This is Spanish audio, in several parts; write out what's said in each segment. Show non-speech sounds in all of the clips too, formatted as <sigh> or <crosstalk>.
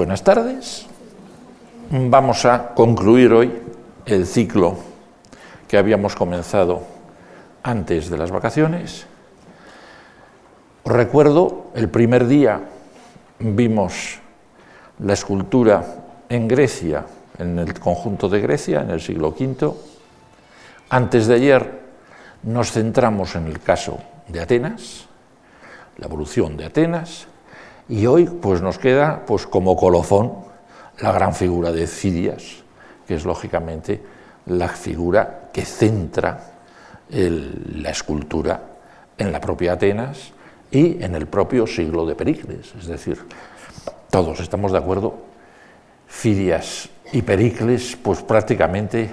buenas tardes. Vamos a concluir hoy el ciclo que habíamos comenzado antes de las vacaciones. Os recuerdo, el primer día vimos la escultura en Grecia, en el conjunto de Grecia, en el siglo V. Antes de ayer nos centramos en el caso de Atenas, la evolución de Atenas, y hoy pues nos queda pues como colofón la gran figura de Fidias, que es lógicamente la figura que centra la escultura en la propia Atenas y en el propio siglo de Pericles. Es decir, todos estamos de acuerdo, Fidias y Pericles pues prácticamente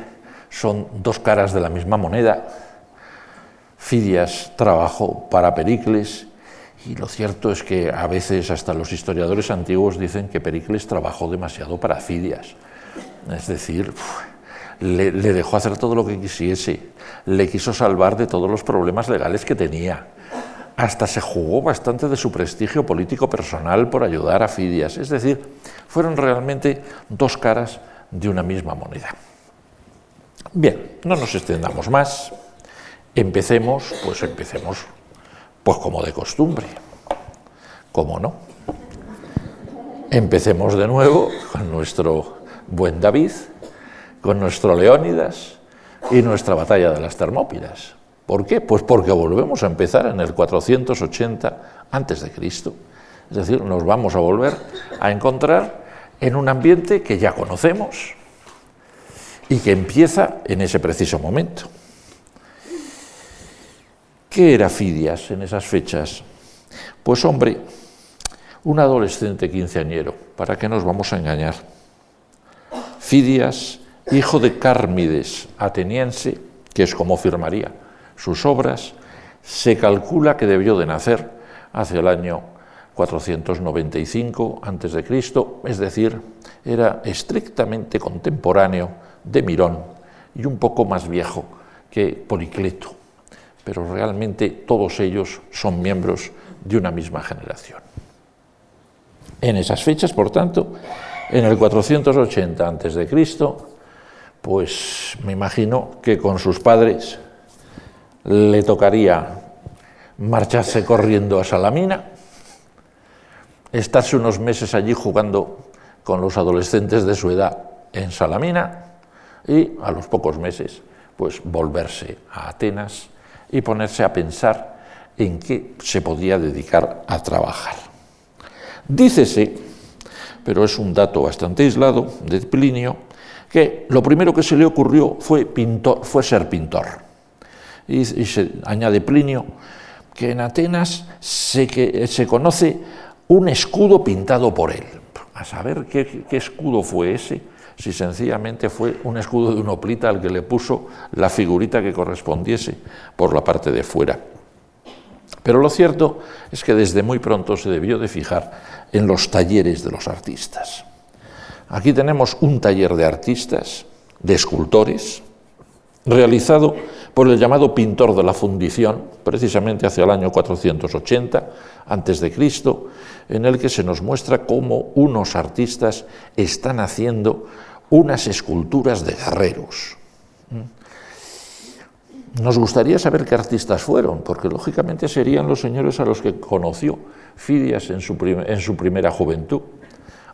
son dos caras de la misma moneda. Fidias trabajó para Pericles y lo cierto es que a veces hasta los historiadores antiguos dicen que Pericles trabajó demasiado para Fidias. Es decir, le, dejó hacer todo lo que quisiese, le quiso salvar de todos los problemas legales que tenía. Hasta se jugó bastante de su prestigio político personal por ayudar a Fidias. Es decir, fueron realmente dos caras de una misma moneda. Bien, no nos extendamos más. Empecemos, pues empecemos pues como de costumbre. ¿Cómo no? Empecemos de nuevo con nuestro buen David, con nuestro Leónidas y nuestra batalla de las Termópilas. ¿Por qué? Pues porque volvemos a empezar en el 480 antes de Cristo. Es decir, nos vamos a volver a encontrar en un ambiente que ya conocemos y que empieza en ese preciso momento. ¿Qué era Fidias en esas fechas? Pues hombre, un adolescente quinceañero, ¿para qué nos vamos a engañar? Fidias, hijo de Cármides, ateniense, que es como firmaría sus obras, se calcula que debió de nacer hacia el año 495 a.C., es decir, era estrictamente contemporáneo de Mirón y un poco más viejo que Policleto pero realmente todos ellos son miembros de una misma generación. En esas fechas, por tanto, en el 480 a.C., pues me imagino que con sus padres le tocaría marcharse corriendo a Salamina, estarse unos meses allí jugando con los adolescentes de su edad en Salamina y a los pocos meses pues volverse a Atenas y ponerse a pensar en qué se podía dedicar a trabajar. Dícese, pero es un dato bastante aislado de Plinio, que lo primero que se le ocurrió fue, pintor, fue ser pintor. Y, se añade Plinio que en Atenas se, que, se conoce un escudo pintado por él. A saber qué, qué escudo fue ese, si sencillamente fue un escudo de un oplita al que le puso la figurita que correspondiese por la parte de fuera. Pero lo cierto es que desde muy pronto se debió de fijar en los talleres de los artistas. Aquí tenemos un taller de artistas, de escultores, realizado por el llamado pintor de la fundición, precisamente hacia el año 480 a.C., en el que se nos muestra cómo unos artistas están haciendo unas esculturas de guerreros. Nos gustaría saber qué artistas fueron, porque lógicamente serían los señores a los que conoció Fidias en su, primera juventud.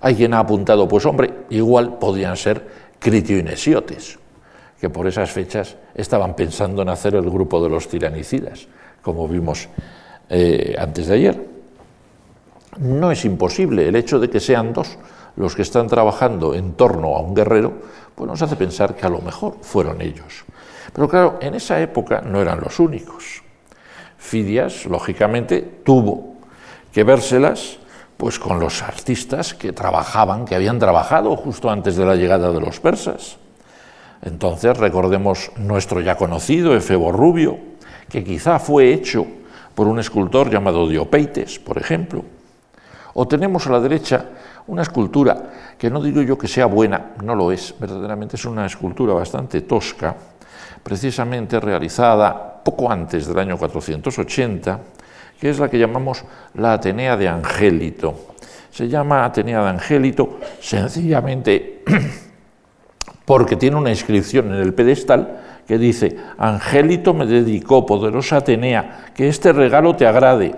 Hay quien ha apuntado, pues hombre, igual podrían ser Critio y Nesiotes, que por esas fechas estaban pensando en hacer el grupo de los tiranicidas, como vimos eh, antes de ayer. No es imposible el hecho de que sean dos los que están trabajando en torno a un guerrero, pues nos hace pensar que a lo mejor fueron ellos. Pero claro, en esa época no eran los únicos. Fidias, lógicamente, tuvo que vérselas pues con los artistas que trabajaban, que habían trabajado justo antes de la llegada de los persas. Entonces recordemos nuestro ya conocido Efebo Rubio, que quizá fue hecho por un escultor llamado Diopeites, por ejemplo. O tenemos a la derecha una escultura que no digo yo que sea buena, no lo es, verdaderamente es una escultura bastante tosca, precisamente realizada poco antes del año 480, que es la que llamamos la Atenea de Angélito. Se llama Atenea de Angélito sencillamente <clears throat> porque tiene una inscripción en el pedestal que dice, Angélito me dedicó, poderosa Atenea, que este regalo te agrade.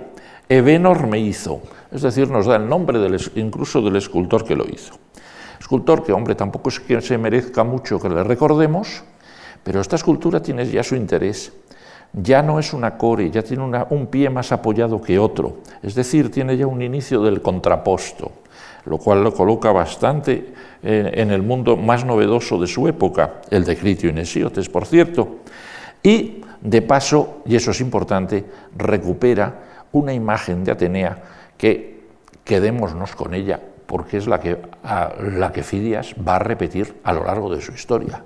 Evenor me hizo. Es decir, nos da el nombre incluso del escultor que lo hizo. Escultor que, hombre, tampoco es que se merezca mucho que le recordemos, pero esta escultura tiene ya su interés. Ya no es una core, ya tiene un pie más apoyado que otro. Es decir, tiene ya un inicio del contraposto, lo cual lo coloca bastante en el mundo más novedoso de su época, el de Critio Inesiotes, por cierto. Y, de paso, y eso es importante, recupera una imagen de Atenea que quedémonos con ella, porque es la que, la que Fidias va a repetir a lo largo de su historia,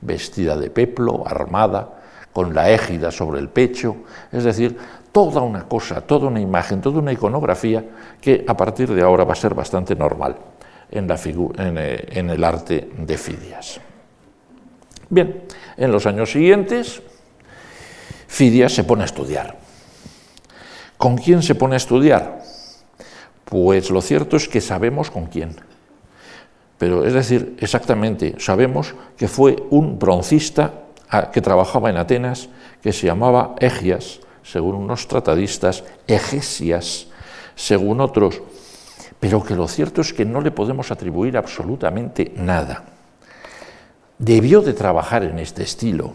vestida de peplo, armada, con la égida sobre el pecho, es decir, toda una cosa, toda una imagen, toda una iconografía que a partir de ahora va a ser bastante normal en, la eh, en el arte de Fidias. Bien, en los años siguientes, Fidias se pone a estudiar. ¿Con quién se pone a estudiar? Pues lo cierto es que sabemos con quién. Pero es decir, exactamente, sabemos que fue un broncista que trabajaba en Atenas, que se llamaba Egias, según unos tratadistas, Egesias, según otros, pero que lo cierto es que no le podemos atribuir absolutamente nada. Debió de trabajar en este estilo.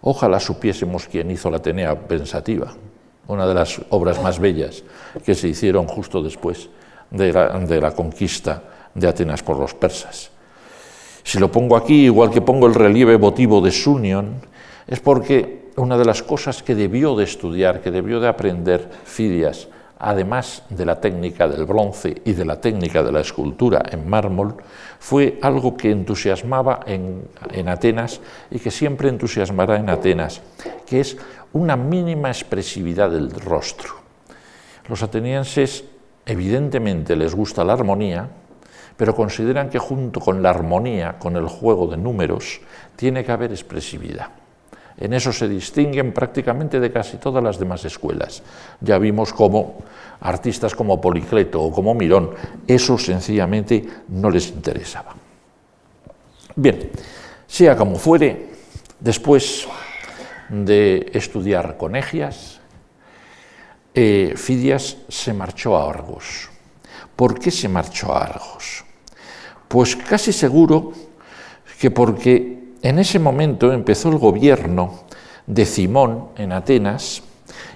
Ojalá supiésemos quién hizo la Atenea pensativa, una de las obras más bellas que se hicieron justo después de la, conquista de Atenas por los persas. Si lo pongo aquí, igual que pongo el relieve votivo de Sunion, es porque una de las cosas que debió de estudiar, que debió de aprender Fidias, además de la técnica del bronce y de la técnica de la escultura en mármol, fue algo que entusiasmaba en, en, Atenas y que siempre entusiasmará en Atenas, que es una mínima expresividad del rostro. Los atenienses evidentemente les gusta la armonía, pero consideran que junto con la armonía, con el juego de números, tiene que haber expresividad. En eso se distinguen prácticamente de casi todas las demás escuelas. Ya vimos cómo artistas como Policleto o como Mirón, eso sencillamente no les interesaba. Bien, sea como fuere, después de estudiar con Egias, eh, Fidias se marchó a Argos. ¿Por qué se marchó a Argos? Pues casi seguro que porque en ese momento empezó el gobierno de Simón en Atenas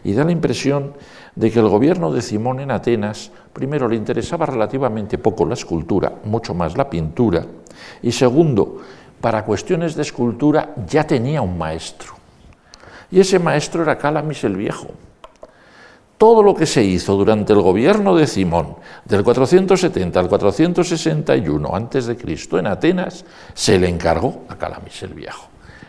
y da la impresión de que el gobierno de Simón en Atenas, primero, le interesaba relativamente poco la escultura, mucho más la pintura, y segundo, para cuestiones de escultura ya tenía un maestro. Y ese maestro era Calamis el Viejo. Todo lo que se hizo durante el gobierno de Simón, del 470 al 461 a.C. en Atenas, se le encargó a Calamis el Viejo.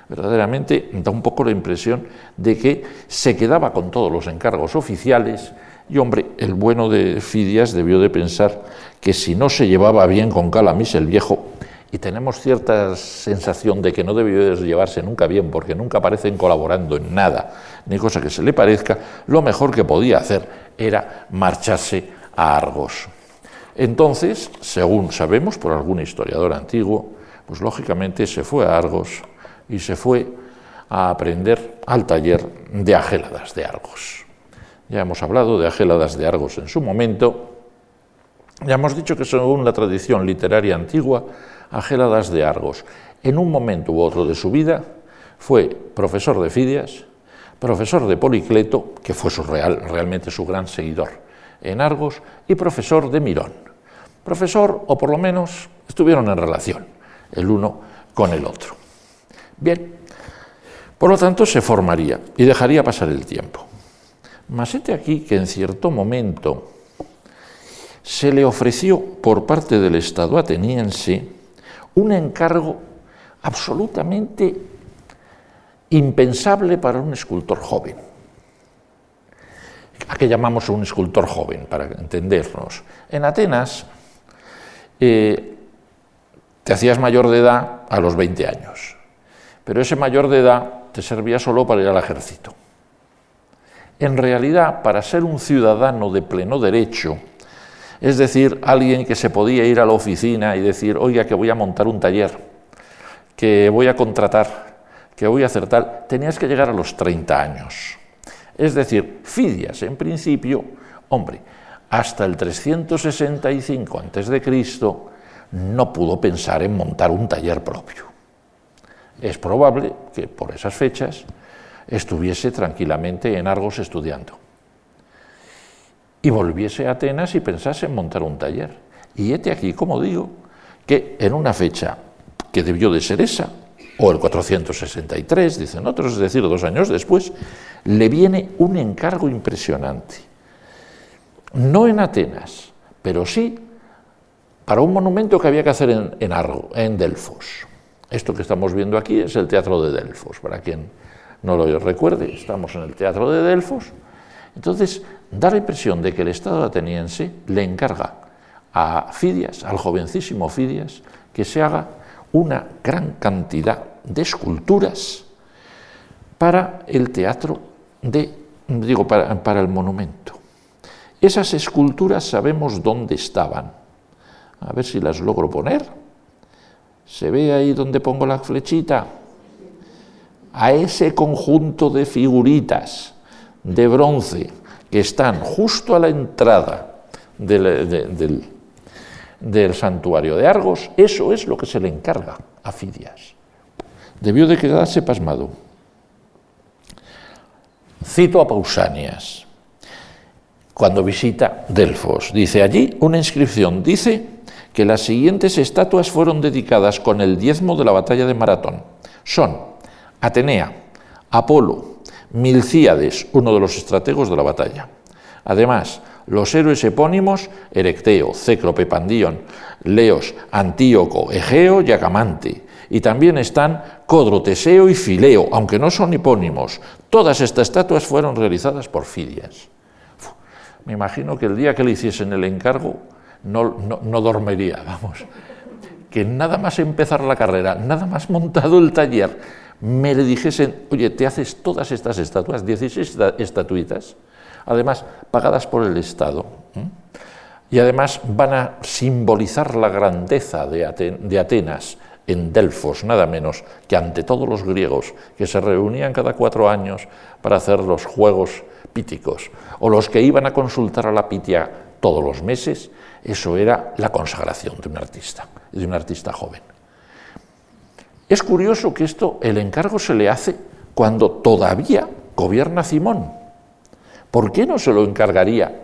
Verdaderamente da un poco la impresión de que se quedaba con todos los encargos oficiales y, hombre, el bueno de Fidias debió de pensar que si no se llevaba bien con Calamis el Viejo, y tenemos cierta sensación de que no debió de llevarse nunca bien porque nunca aparecen colaborando en nada, ni cosa que se le parezca, lo mejor que podía hacer era marcharse a Argos. Entonces, según sabemos por algún historiador antiguo, pues lógicamente se fue a Argos y se fue a aprender al taller de Agéladas de Argos. Ya hemos hablado de Agéladas de Argos en su momento. Ya hemos dicho que según la tradición literaria antigua, a Géladas de Argos. En un momento u otro de su vida fue profesor de Fidias, profesor de Policleto, que fue su real, realmente su gran seguidor en Argos, y profesor de Mirón. Profesor, o por lo menos estuvieron en relación el uno con el otro. Bien, por lo tanto se formaría y dejaría pasar el tiempo. Mas este aquí que en cierto momento se le ofreció por parte del Estado ateniense un encargo absolutamente impensable para un escultor joven. ¿A qué llamamos un escultor joven, para entendernos? En Atenas eh, te hacías mayor de edad a los 20 años, pero ese mayor de edad te servía solo para ir al ejército. En realidad, para ser un ciudadano de pleno derecho, Es decir, alguien que se podía ir a la oficina y decir, oiga, que voy a montar un taller, que voy a contratar, que voy a hacer tal, tenías que llegar a los 30 años. Es decir, Fidias, en principio, hombre, hasta el 365 a.C., no pudo pensar en montar un taller propio. Es probable que por esas fechas estuviese tranquilamente en Argos estudiando y volviese a Atenas y pensase en montar un taller. Y este aquí, como digo, que en una fecha que debió de ser esa, o el 463, dicen otros, es decir, dos años después, le viene un encargo impresionante. No en Atenas, pero sí para un monumento que había que hacer en, en, Argo, en Delfos. Esto que estamos viendo aquí es el Teatro de Delfos, para quien no lo recuerde, estamos en el Teatro de Delfos. Entonces, da la impresión de que el Estado ateniense le encarga a Fidias, al jovencísimo Fidias, que se haga una gran cantidad de esculturas para el teatro de, digo, para, el monumento. Esas esculturas sabemos dónde estaban. A ver si las logro poner. ¿Se ve ahí donde pongo la flechita? A ese conjunto de figuritas de bronce están justo a la entrada del, del, santuario de Argos, eso es lo que se le encarga a Fidias. Debió de quedarse pasmado. Cito a Pausanias, cuando visita Delfos. Dice allí una inscripción, dice que las siguientes estatuas fueron dedicadas con el diezmo de la batalla de Maratón. Son Atenea, Apolo, Milcíades, uno de los estrategos de la batalla. Además, los héroes epónimos Erecteo, Cécrope, Pandión, Leos, Antíoco, Egeo y Acamante. Y también están Codro, Teseo y Fileo, aunque no son epónimos. Todas estas estatuas fueron realizadas por Fidias. Me imagino que el día que le hiciesen el encargo no, no, no dormiría, vamos. Que nada más empezar la carrera, nada más montado el taller, me le dijesen, oye, te haces todas estas estatuas, 16 estatuitas, además pagadas por el Estado, y además van a simbolizar la grandeza de, Atenas en Delfos, nada menos que ante todos los griegos que se reunían cada cuatro años para hacer los juegos píticos, o los que iban a consultar a la Pitia todos los meses, eso era la consagración de un artista, de un artista joven. Es curioso que esto, el encargo se le hace cuando todavía gobierna Simón. ¿Por qué no se lo encargaría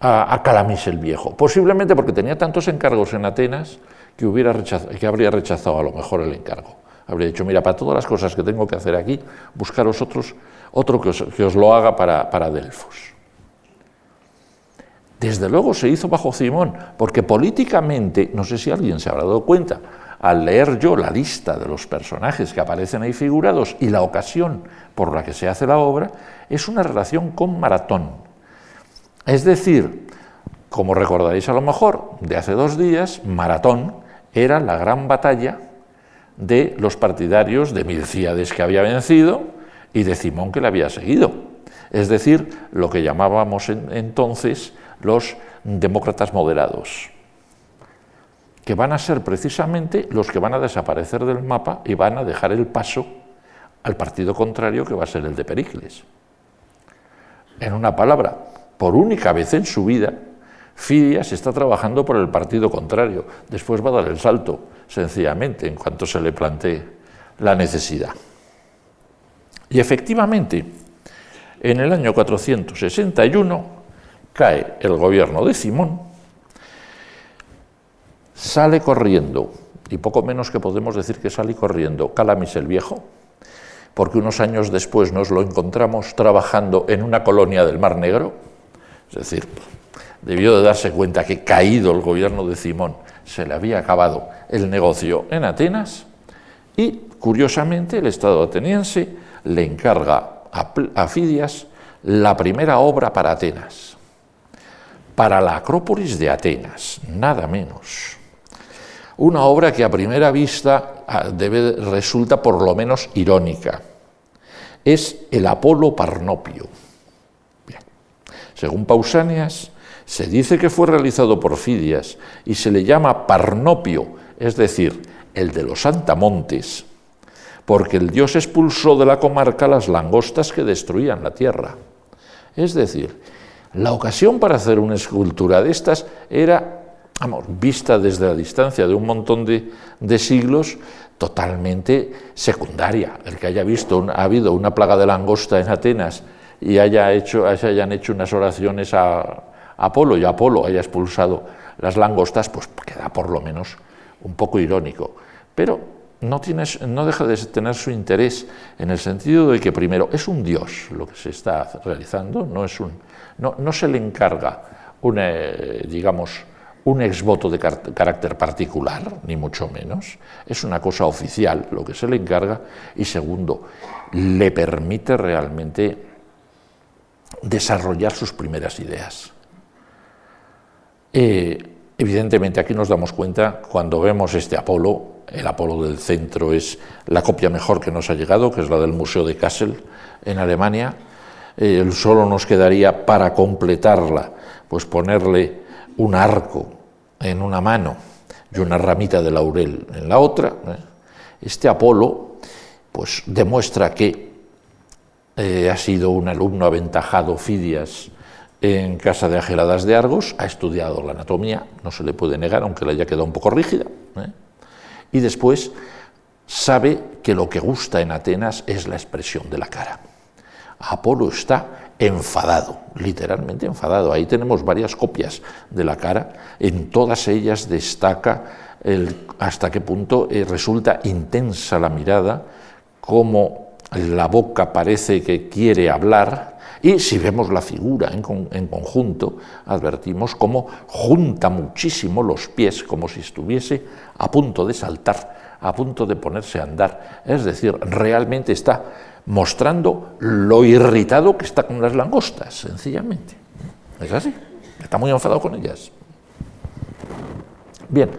a, Calamis el Viejo? Posiblemente porque tenía tantos encargos en Atenas que, hubiera que habría rechazado a lo mejor el encargo. Habría dicho, mira, para todas las cosas que tengo que hacer aquí, buscaros otros, otro que os, lo haga para, para Delfos. Desde luego se hizo bajo Simón, porque políticamente, no sé si alguien se habrá dado cuenta, al leer yo la lista de los personajes que aparecen ahí figurados y la ocasión por la que se hace la obra, es una relación con Maratón. Es decir, como recordaréis a lo mejor, de hace dos días, Maratón era la gran batalla de los partidarios de Milcíades que había vencido y de Simón que le había seguido. Es decir, lo que llamábamos entonces los demócratas moderados que van a ser precisamente los que van a desaparecer del mapa y van a dejar el paso al partido contrario que va a ser el de Pericles. En una palabra, por única vez en su vida, Fidias está trabajando por el partido contrario. Después va a dar el salto, sencillamente, en cuanto se le plantee la necesidad. Y efectivamente, en el año 461 cae el gobierno de Simón Sale corriendo, y poco menos que podemos decir que sale corriendo, Calamis el Viejo, porque unos años después nos lo encontramos trabajando en una colonia del Mar Negro, es decir, debió de darse cuenta que caído el gobierno de Simón se le había acabado el negocio en Atenas y, curiosamente, el Estado ateniense le encarga a Fidias la primera obra para Atenas, para la Acrópolis de Atenas, nada menos una obra que a primera vista ah, resulta por lo menos irónica. Es el Apolo Parnopio. Según Pausanias, se dice que fue realizado por Fidias y se le llama Parnopio, es decir, el de los santamontes, porque el dios expulsó de la comarca las langostas que destruían la tierra. Es decir, la ocasión para hacer una escultura de estas era, vamos, vista desde la distancia de un montón de, siglos, totalmente secundaria. El que haya visto, ha habido una plaga de langosta en Atenas y haya hecho, hayan hecho unas oraciones a Apolo y Apolo haya expulsado las langostas, pues queda por lo menos un poco irónico. Pero no, no deja de tener su interés en el sentido de que primero es un dios lo que se está realizando, no, es un, no, se le encarga eh, digamos, un exvoto de carácter particular, ni mucho menos, es una cosa oficial lo que se le encarga, y segundo, le permite realmente desarrollar sus primeras ideas. Eh, evidentemente aquí nos damos cuenta cuando vemos este Apolo, el Apolo del centro es la copia mejor que nos ha llegado, que es la del Museo de Kassel en Alemania. Eh, solo nos quedaría para completarla, pues ponerle un arco en una mano y una ramita de laurel en la otra. ¿eh? Este Apolo, pues demuestra que eh, ha sido un alumno aventajado Fidias en casa de Ageladas de Argos, ha estudiado la anatomía, no se le puede negar, aunque le haya quedado un poco rígida y después sabe que lo que gusta en Atenas es la expresión de la cara. Apolo está enfadado, literalmente enfadado. Ahí tenemos varias copias de la cara, en todas ellas destaca hasta qué punto eh, resulta intensa la mirada, cómo la boca parece que quiere hablar, y si vemos la figura en, conjunto, advertimos cómo junta muchísimo los pies, como si estuviese a punto de saltar, a punto de ponerse a andar. Es decir, realmente está mostrando lo irritado que está con las langostas, sencillamente. Es así, está muy enfadado con ellas. Bien,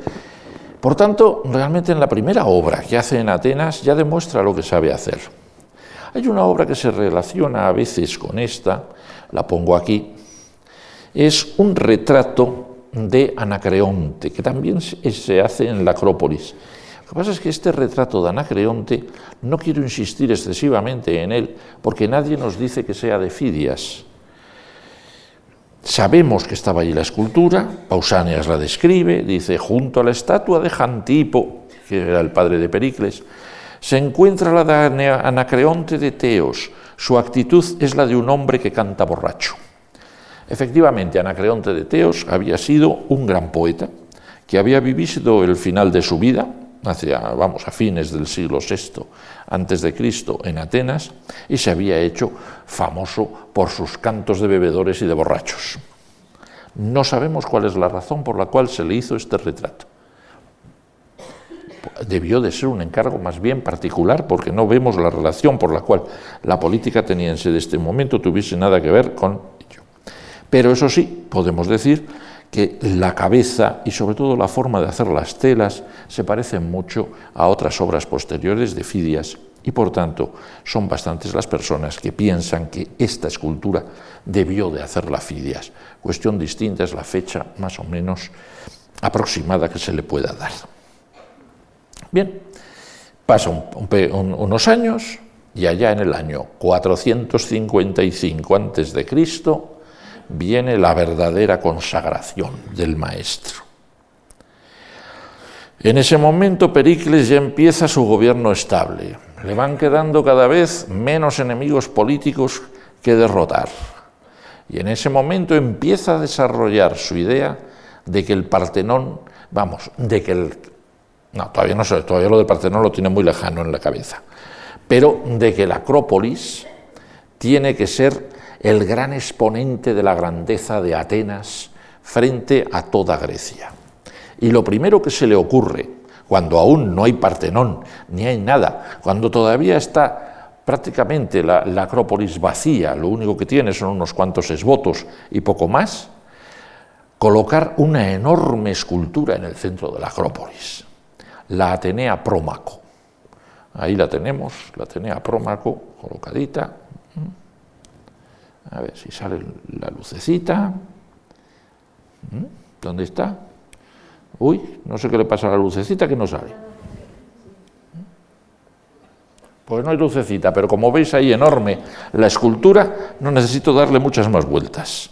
por tanto, realmente en la primera obra que hace en Atenas ya demuestra lo que sabe hacer. Hay una obra que se relaciona a veces con esta, la pongo aquí, es un retrato de Anacreonte, que también se hace en la Acrópolis. Lo que pasa es que este retrato de Anacreonte no quiero insistir excesivamente en él, porque nadie nos dice que sea de Fidias. Sabemos que estaba allí la escultura, Pausanias la describe, dice, junto a la estatua de Jantipo, que era el padre de Pericles, se encuentra la de Anacreonte de Teos. Su actitud es la de un hombre que canta borracho. Efectivamente, Anacreonte de Teos había sido un gran poeta que había vivido el final de su vida, hacia, vamos, a fines del siglo VI antes de Cristo en Atenas, y se había hecho famoso por sus cantos de bebedores y de borrachos. No sabemos cuál es la razón por la cual se le hizo este retrato debió de ser un encargo más bien particular porque no vemos la relación por la cual la política ateniense de este momento tuviese nada que ver con ello. Pero eso sí, podemos decir que la cabeza y sobre todo la forma de hacer las telas se parecen mucho a otras obras posteriores de Fidias y por tanto son bastantes las personas que piensan que esta escultura debió de hacerla Fidias. Cuestión distinta es la fecha más o menos aproximada que se le pueda dar. Bien, pasan unos años y allá en el año 455 a.C. viene la verdadera consagración del maestro. En ese momento Pericles ya empieza su gobierno estable. Le van quedando cada vez menos enemigos políticos que derrotar. Y en ese momento empieza a desarrollar su idea de que el Partenón, vamos, de que el no, todavía no sé, todavía lo del Partenón lo tiene muy lejano en la cabeza. Pero de que la Acrópolis tiene que ser el gran exponente de la grandeza de Atenas frente a toda Grecia. Y lo primero que se le ocurre, cuando aún no hay Partenón, ni hay nada, cuando todavía está prácticamente la, la Acrópolis vacía, lo único que tiene son unos cuantos esvotos y poco más, colocar una enorme escultura en el centro de la Acrópolis la Atenea Prómaco. Ahí la tenemos, la Atenea Prómaco, colocadita. A ver si sale la lucecita. ¿Dónde está? Uy, no sé qué le pasa a la lucecita que no sale. Pues no hay lucecita, pero como veis ahí enorme la escultura, no necesito darle muchas más vueltas.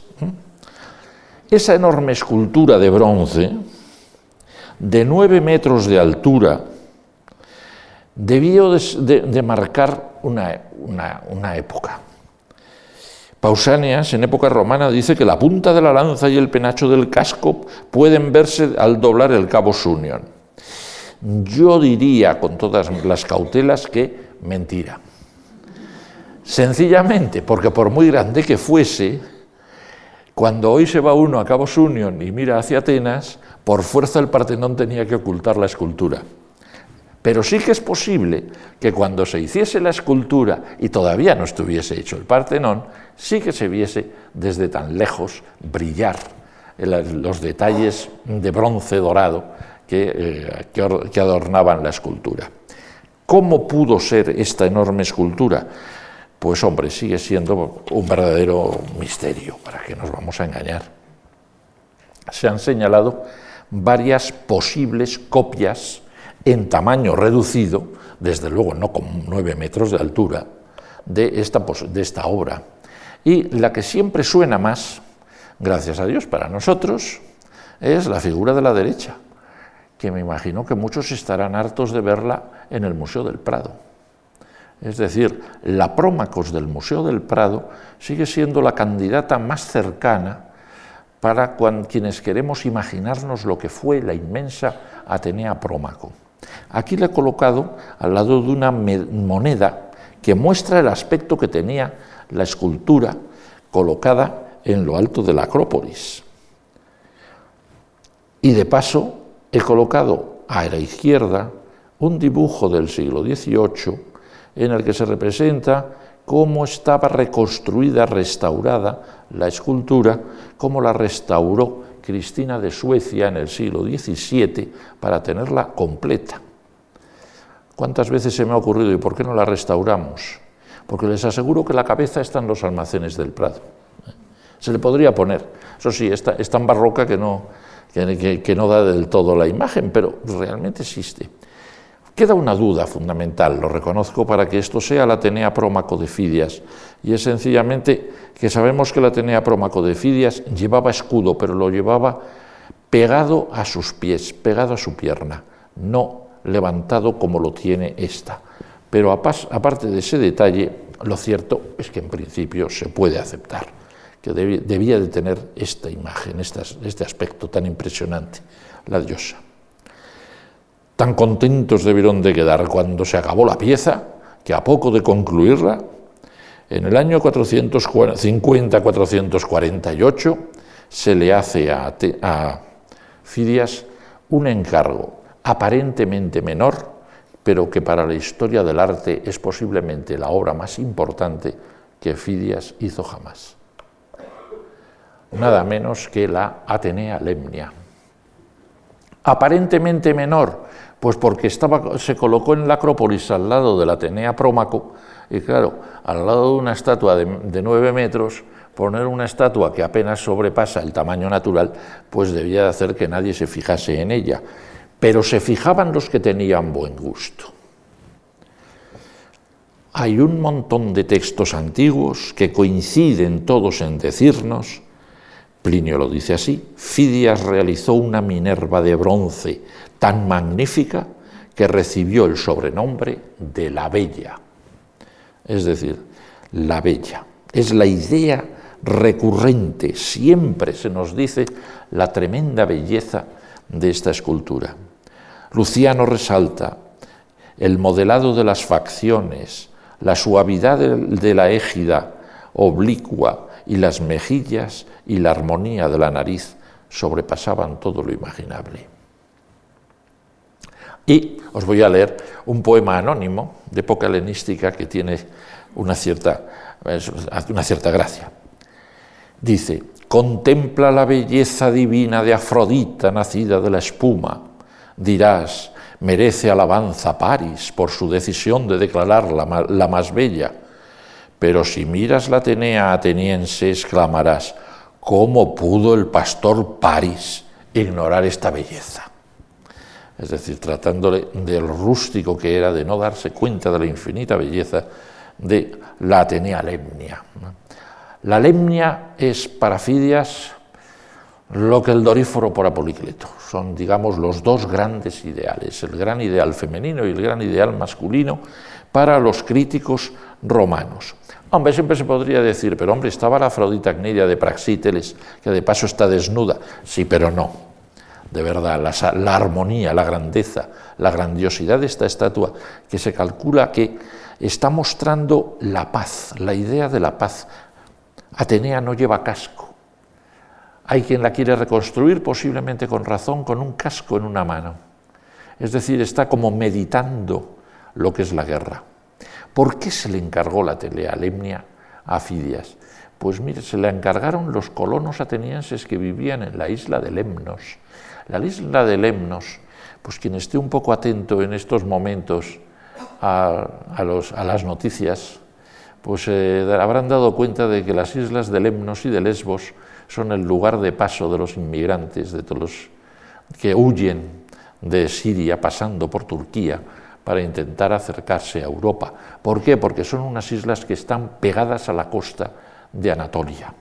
Esa enorme escultura de bronce, de nueve metros de altura, debió de, marcar una, una época. Pausanias, en época romana, dice que la punta de la lanza y el penacho del casco pueden verse al doblar el cabo Sunion. Yo diría, con todas las cautelas, que mentira. Sencillamente, porque por muy grande que fuese, cuando hoy se va uno a Cabo Sunion y mira hacia Atenas, por fuerza el Partenón tenía que ocultar la escultura. Pero sí que es posible que cuando se hiciese la escultura y todavía no estuviese hecho el Partenón, sí que se viese desde tan lejos brillar los detalles de bronce dorado que, eh, que adornaban la escultura. ¿Cómo pudo ser esta enorme escultura? Pues hombre, sigue siendo un verdadero misterio, para que nos vamos a engañar. Se han señalado varias posibles copias en tamaño reducido, desde luego no con nueve metros de altura, de esta, de esta obra. Y la que siempre suena más, gracias a Dios para nosotros, es la figura de la derecha, que me imagino que muchos estarán hartos de verla en el Museo del Prado. Es decir, la Prómacos del Museo del Prado sigue siendo la candidata más cercana para quienes queremos imaginarnos lo que fue la inmensa Atenea Prómaco. Aquí le he colocado al lado de una moneda que muestra el aspecto que tenía la escultura colocada en lo alto de la Acrópolis. Y de paso he colocado a la izquierda un dibujo del siglo XVIII en el que se representa cómo estaba reconstruida, restaurada la escultura, cómo la restauró Cristina de Suecia en el siglo XVII para tenerla completa. ¿Cuántas veces se me ha ocurrido y por qué no la restauramos? Porque les aseguro que la cabeza está en los almacenes del Prado. Se le podría poner. Eso sí, es tan barroca que no, que, no da del todo la imagen, pero realmente existe. Queda una duda fundamental, lo reconozco, para que esto sea la Atenea Prómaco de Fidias, y es sencillamente que sabemos que la Atenea Prómaco de Fidias llevaba escudo, pero lo llevaba pegado a sus pies, pegado a su pierna, no levantado como lo tiene esta. Pero aparte de ese detalle, lo cierto es que en principio se puede aceptar que debía de tener esta imagen, este aspecto tan impresionante, la diosa. Tan contentos debieron de quedar cuando se acabó la pieza, que a poco de concluirla, en el año 450-448 se le hace a, a Fidias un encargo aparentemente menor, pero que para la historia del arte es posiblemente la obra más importante que Fidias hizo jamás nada menos que la Atenea Lemnia. Aparentemente menor, pues porque estaba, se colocó en la Acrópolis al lado de la Atenea Prómaco, y claro, al lado de una estatua de, nueve metros, poner una estatua que apenas sobrepasa el tamaño natural, pues debía de hacer que nadie se fijase en ella. Pero se fijaban los que tenían buen gusto. Hay un montón de textos antiguos que coinciden todos en decirnos Plinio lo dice así, Fidias realizó una Minerva de bronce tan magnífica que recibió el sobrenombre de la Bella. Es decir, la Bella. Es la idea recurrente, siempre se nos dice la tremenda belleza de esta escultura. Luciano resalta el modelado de las facciones, la suavidad de la égida oblicua y las mejillas y la armonía de la nariz sobrepasaban todo lo imaginable. Y os voy a leer un poema anónimo de época helenística que tiene una cierta, una cierta gracia. Dice, contempla la belleza divina de Afrodita nacida de la espuma. Dirás, merece alabanza París por su decisión de declararla la más bella. Pero si miras la Atenea ateniense, exclamarás, ¿cómo pudo el pastor París ignorar esta belleza? Es decir, tratándole del rústico que era, de no darse cuenta de la infinita belleza de la Atenea Lemnia. La Lemnia es para Fidias lo que el Doríforo por Apolicleto. Son, digamos, los dos grandes ideales, el gran ideal femenino y el gran ideal masculino para los críticos romanos. Hombre, siempre se podría decir, pero hombre, estaba la Afrodita Cnidia de Praxíteles, que de paso está desnuda. Sí, pero no. De verdad, la, la armonía, la grandeza, la grandiosidad de esta estatua, que se calcula que está mostrando la paz, la idea de la paz. Atenea no lleva casco. Hay quien la quiere reconstruir, posiblemente con razón, con un casco en una mano. Es decir, está como meditando lo que es la guerra. ¿Por qué se le encargó la telealemnia a Fidias? Pues mire, se la encargaron los colonos atenienses que vivían en la isla de Lemnos. La isla de Lemnos, pues quien esté un poco atento en estos momentos a, las noticias, pues eh, habrán dado cuenta de que las islas de Lemnos y de Lesbos son el lugar de paso de los inmigrantes, de todos los que huyen de Siria pasando por Turquía para intentar acercarse a Europa. ¿Por qué? Porque son unas islas que están pegadas a la costa de Anatolia.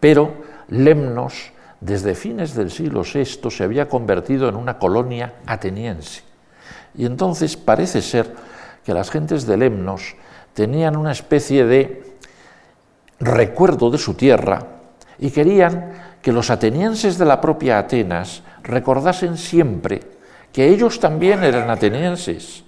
Pero Lemnos, desde fines del siglo VI, se había convertido en una colonia ateniense. Y entonces parece ser que las gentes de Lemnos tenían una especie de recuerdo de su tierra y querían que los atenienses de la propia Atenas recordasen siempre que ellos también eran atenienses,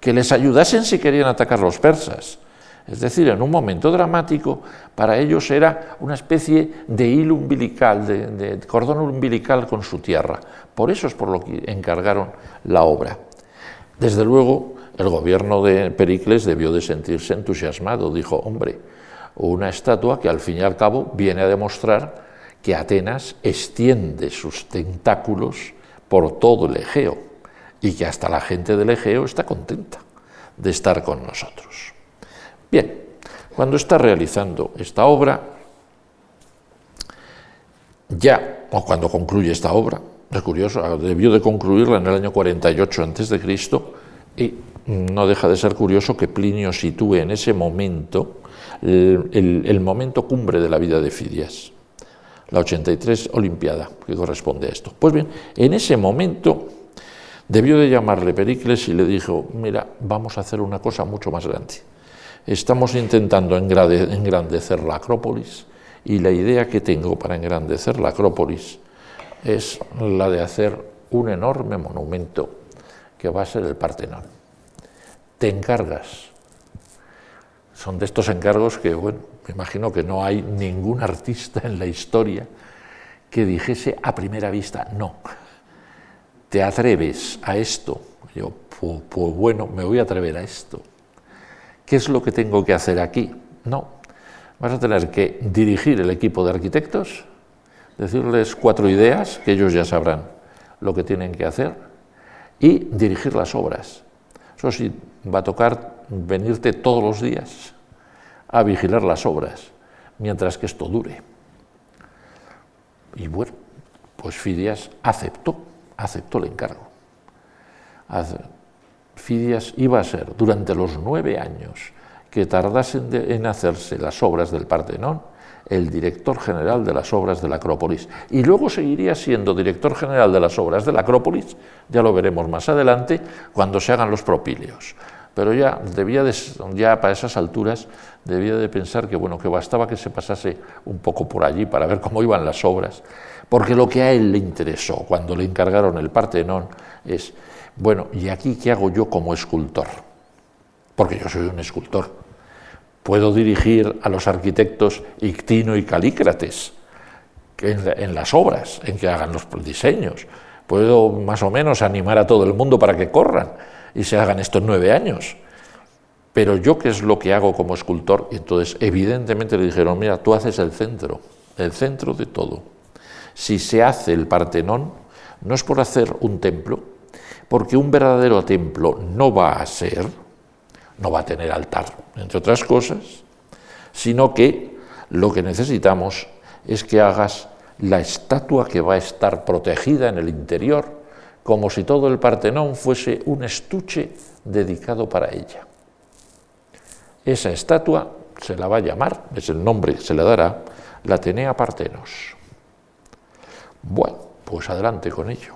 que les ayudasen si querían atacar los persas. Es decir, en un momento dramático, para ellos era una especie de hilo umbilical, de, cordón umbilical con su tierra. Por eso es por lo que encargaron la obra. Desde luego, el gobierno de Pericles debió de sentirse entusiasmado. Dijo, hombre, una estatua que al fin y al cabo viene a demostrar que Atenas extiende sus tentáculos por todo el Egeo y que hasta la gente del Egeo está contenta de estar con nosotros. Bien, cuando está realizando esta obra, ya, o cuando concluye esta obra, es curioso, debió de concluirla en el año 48 a.C., y no deja de ser curioso que Plinio sitúe en ese momento el, el momento cumbre de la vida de Fidias la 83 Olimpiada, que corresponde a esto. Pues bien, en ese momento debió de llamarle Pericles y le dijo, mira, vamos a hacer una cosa mucho más grande. Estamos intentando engrandecer la Acrópolis y la idea que tengo para engrandecer la Acrópolis es la de hacer un enorme monumento que va a ser el Partenón. Te encargas. Son de estos encargos que, bueno, me imagino que no hay ningún artista en la historia que dijese a primera vista, no, te atreves a esto. Yo, pues, pues, bueno, me voy a atrever a esto. ¿Qué es lo que tengo que hacer aquí? No, vas a tener que dirigir el equipo de arquitectos, decirles cuatro ideas, que ellos ya sabrán lo que tienen que hacer, y dirigir las obras. Eso sí, va a tocar venirte todos los días a vigilar las obras mientras que esto dure. Y bueno, pues Fidias aceptó, aceptó el encargo. Fidias iba a ser durante los nueve años que tardasen en hacerse las obras del Partenón, el director general de las obras de la Acrópolis. Y luego seguiría siendo director general de las obras de la Acrópolis, ya lo veremos más adelante, cuando se hagan los propíleos pero ya debía de, ya para esas alturas debía de pensar que bueno que bastaba que se pasase un poco por allí para ver cómo iban las obras, porque lo que a él le interesó cuando le encargaron el Partenón es bueno y aquí qué hago yo como escultor, porque yo soy un escultor, puedo dirigir a los arquitectos Ictino y Calícrates en las obras, en que hagan los diseños, puedo más o menos animar a todo el mundo para que corran y se hagan estos nueve años. Pero yo, ¿qué es lo que hago como escultor? Y entonces, evidentemente le dijeron, mira, tú haces el centro, el centro de todo. Si se hace el Partenón, no es por hacer un templo, porque un verdadero templo no va a ser, no va a tener altar, entre otras cosas, sino que Lo que necesitamos es que hagas la estatua que va a estar protegida en el interior, como si todo el Partenón fuese un estuche dedicado para ella. Esa estatua se la va a llamar, es el nombre se le dará, la Atenea Partenos. Bueno, pues adelante con ello.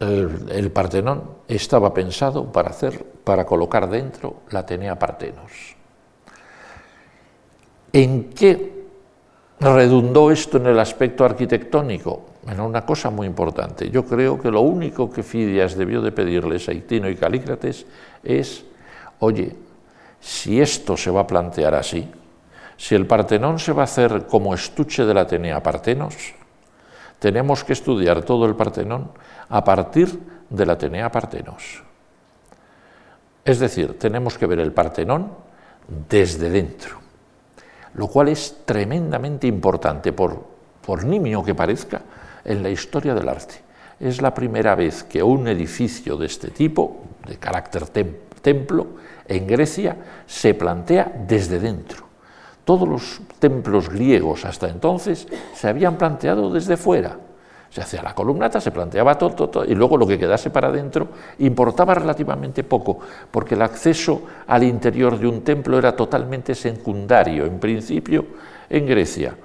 El, Partenón estaba pensado para hacer, para colocar dentro la Atenea Partenos. ¿En qué redundó esto en el aspecto arquitectónico? En una cosa muy importante. Yo creo que lo único que Fidias debió de pedirles a Itino y Calícrates es, oye, si esto se va a plantear así, si el Partenón se va a hacer como estuche de la Atenea Partenos, tenemos que estudiar todo el Partenón a partir de la Atenea Partenos. Es decir, tenemos que ver el Partenón desde dentro, lo cual es tremendamente importante, por, por nimio que parezca, en la historia del arte. Es la primera vez que un edificio de este tipo, de carácter templo, en Grecia, se plantea desde dentro. Todos los templos griegos hasta entonces se habían planteado desde fuera. Se hacía la columnata, se planteaba todo, todo, y luego lo que quedase para adentro importaba relativamente poco, porque el acceso al interior de un templo era totalmente secundario, en principio, en Grecia.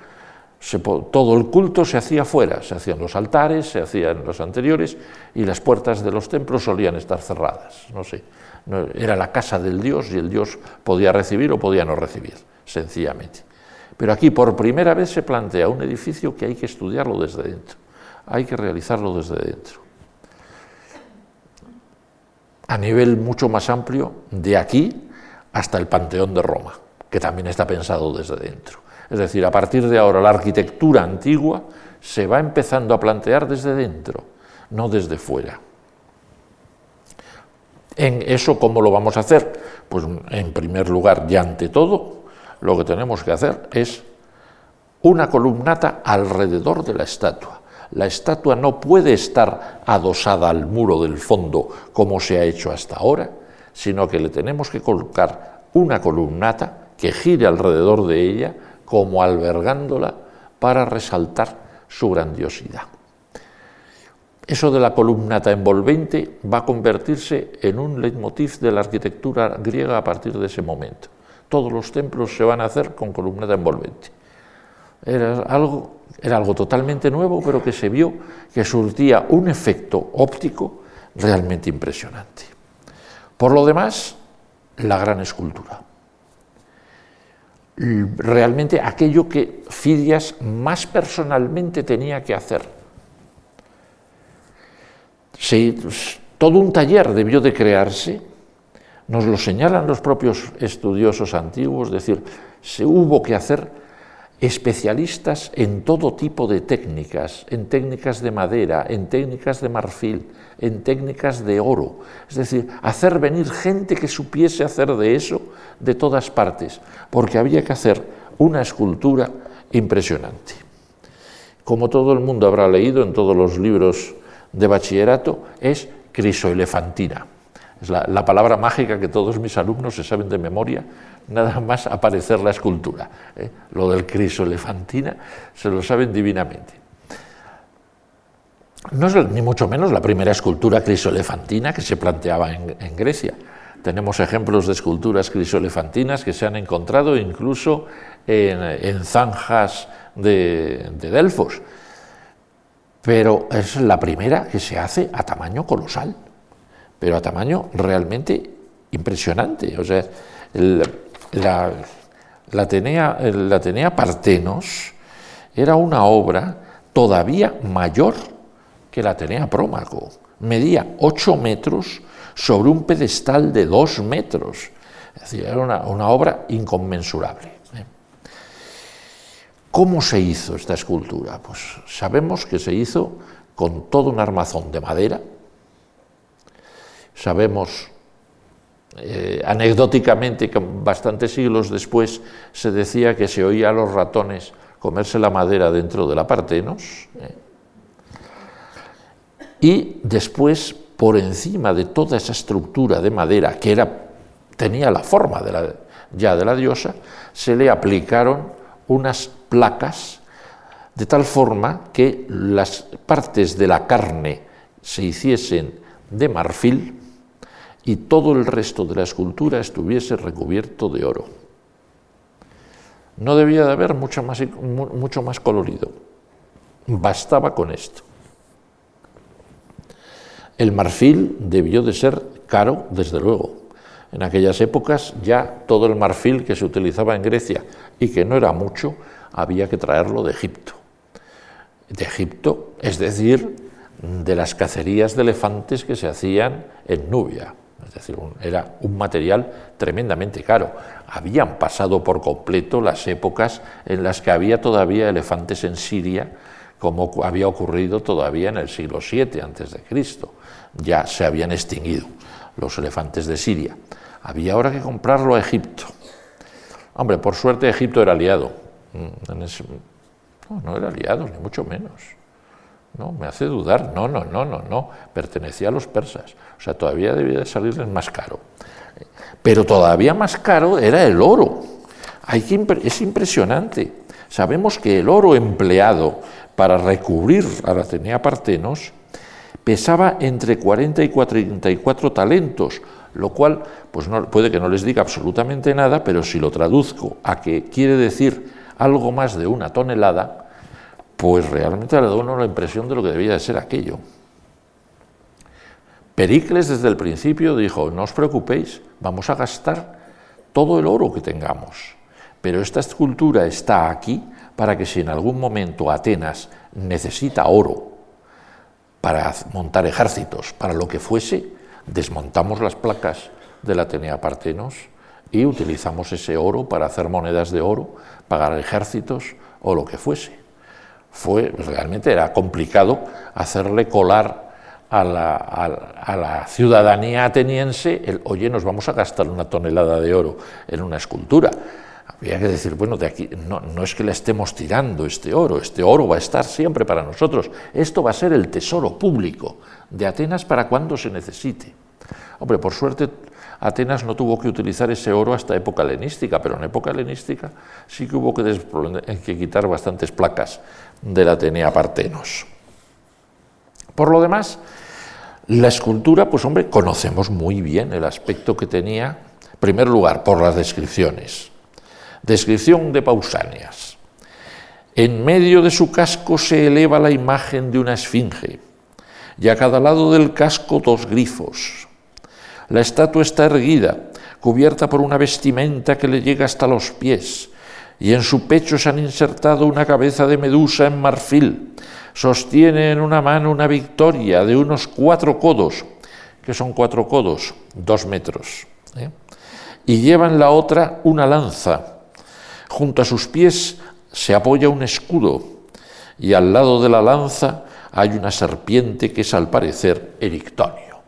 todo el culto se hacía fuera, se hacían los altares, se hacían los anteriores, y las puertas de los templos solían estar cerradas. No sé, era la casa del Dios y el Dios podía recibir o podía no recibir sencillamente. Pero aquí por primera vez se plantea un edificio que hay que estudiarlo desde dentro, hay que realizarlo desde dentro. A nivel mucho más amplio, de aquí hasta el Panteón de Roma, que también está pensado desde dentro. Es decir, a partir de ahora la arquitectura antigua se va empezando a plantear desde dentro, no desde fuera. En eso, ¿cómo lo vamos a hacer? Pues en primer lugar, y ante todo, lo que tenemos que hacer es una columnata alrededor de la estatua. La estatua no puede estar adosada al muro del fondo como se ha hecho hasta ahora, sino que le tenemos que colocar una columnata que gire alrededor de ella como albergándola para resaltar su grandiosidad. Eso de la columnata envolvente va a convertirse en un leitmotiv de la arquitectura griega a partir de ese momento. Todos los templos se van a hacer con columnata envolvente. Era algo, era algo totalmente nuevo, pero que se vio que surtía un efecto óptico realmente impresionante. Por lo demás, la gran escultura. Realmente aquello que Fidias más personalmente tenía que hacer. todo un taller debió de crearse nos lo señalan los propios estudiosos antiguos, es decir, se hubo que hacer especialistas en todo tipo de técnicas, en técnicas de madera, en técnicas de marfil, en técnicas de oro. Es decir, hacer venir gente que supiese hacer de eso de todas partes, porque había que hacer una escultura impresionante. Como todo el mundo habrá leído en todos los libros de bachillerato, es crisoelefantina. Es la, palabra mágica que todos mis alumnos se saben de memoria, nada más aparecer la escultura. ¿eh? Lo del crisoelefantina se lo saben divinamente. No es ni mucho menos la primera escultura crisoelefantina que se planteaba en, Grecia. Tenemos ejemplos de esculturas crisoelefantinas que se han encontrado incluso en, zanjas de, de Delfos, pero es la primera que se hace a tamaño colosal pero a tamaño realmente impresionante. O sea, la, la Atenea Partenos era una obra todavía mayor que la Atenea Prómaco. Medía 8 metros sobre un pedestal de 2 metros. Es decir, era una, una obra inconmensurable. ¿eh? ¿Cómo se hizo esta escultura? Pues sabemos que se hizo con todo un armazón de madera, Sabemos eh, anecdóticamente que bastantes siglos después se decía que se oía a los ratones comerse la madera dentro de la Partenos. Y después, por encima de toda esa estructura de madera, que era tenía la forma ya de la diosa, se le aplicaron unas placas de tal forma que las partes de la carne se hiciesen de marfil y todo el resto de la escultura estuviese recubierto de oro. No debía de haber mucho más, mucho más colorido. Bastaba con esto. El marfil debió de ser caro, desde luego. En aquellas épocas ya todo el marfil que se utilizaba en Grecia y que no era mucho, había que traerlo de Egipto. De Egipto, es decir, de las cacerías de elefantes que se hacían en Nubia. Es decir, era un material tremendamente caro. Habían pasado por completo las épocas en las que había todavía elefantes en Siria, como había ocurrido todavía en el siglo VII antes de Cristo. Ya se habían extinguido los elefantes de Siria. Había ahora que comprarlo a Egipto. Hombre, por suerte Egipto era aliado. Mm, no, no era aliado, ni mucho menos. No, me hace dudar. No, no, no, no, no. Pertenecía a los persas. O sea, todavía debía de salirles más caro. Pero todavía más caro era el oro. Hay que, es impresionante. Sabemos que el oro empleado para recubrir a la Atenea Partenos pesaba entre 40 y 44 talentos, lo cual pues no, puede que no les diga absolutamente nada, pero si lo traduzco a que quiere decir algo más de una tonelada, pues realmente le da uno la impresión de lo que debía de ser aquello. Pericles desde el principio dijo, no os preocupéis, vamos a gastar todo el oro que tengamos, pero esta escultura está aquí para que si en algún momento Atenas necesita oro para montar ejércitos, para lo que fuese, desmontamos las placas de la Atenea Partenos y utilizamos ese oro para hacer monedas de oro, pagar ejércitos o lo que fuese fue, realmente era complicado hacerle colar a la, ciudadanía ateniense el, oye, nos vamos a gastar una tonelada de oro en una escultura. Había que decir, bueno, de aquí no, no, es que le estemos tirando este oro, este oro va a estar siempre para nosotros, esto va a ser el tesoro público de Atenas para cuando se necesite. Hombre, por suerte Atenas no tuvo que utilizar ese oro hasta época helenística, pero en época helenística sí que hubo que, que quitar bastantes placas de la Atenea Partenos. Por lo demás, la escultura, pues hombre, conocemos muy bien el aspecto que tenía, en primer lugar, por las descripciones. Descripción de Pausanias. En medio de su casco se eleva la imagen de una esfinge, y a cada lado del casco dos grifos. La estatua está erguida, cubierta por una vestimenta que le llega hasta los pies, y en su pecho se han insertado una cabeza de medusa en marfil. Sostiene en una mano una victoria de unos cuatro codos, que son cuatro codos, dos metros, ¿eh? y lleva en la otra una lanza. Junto a sus pies se apoya un escudo, y al lado de la lanza hay una serpiente que es al parecer Erictonio.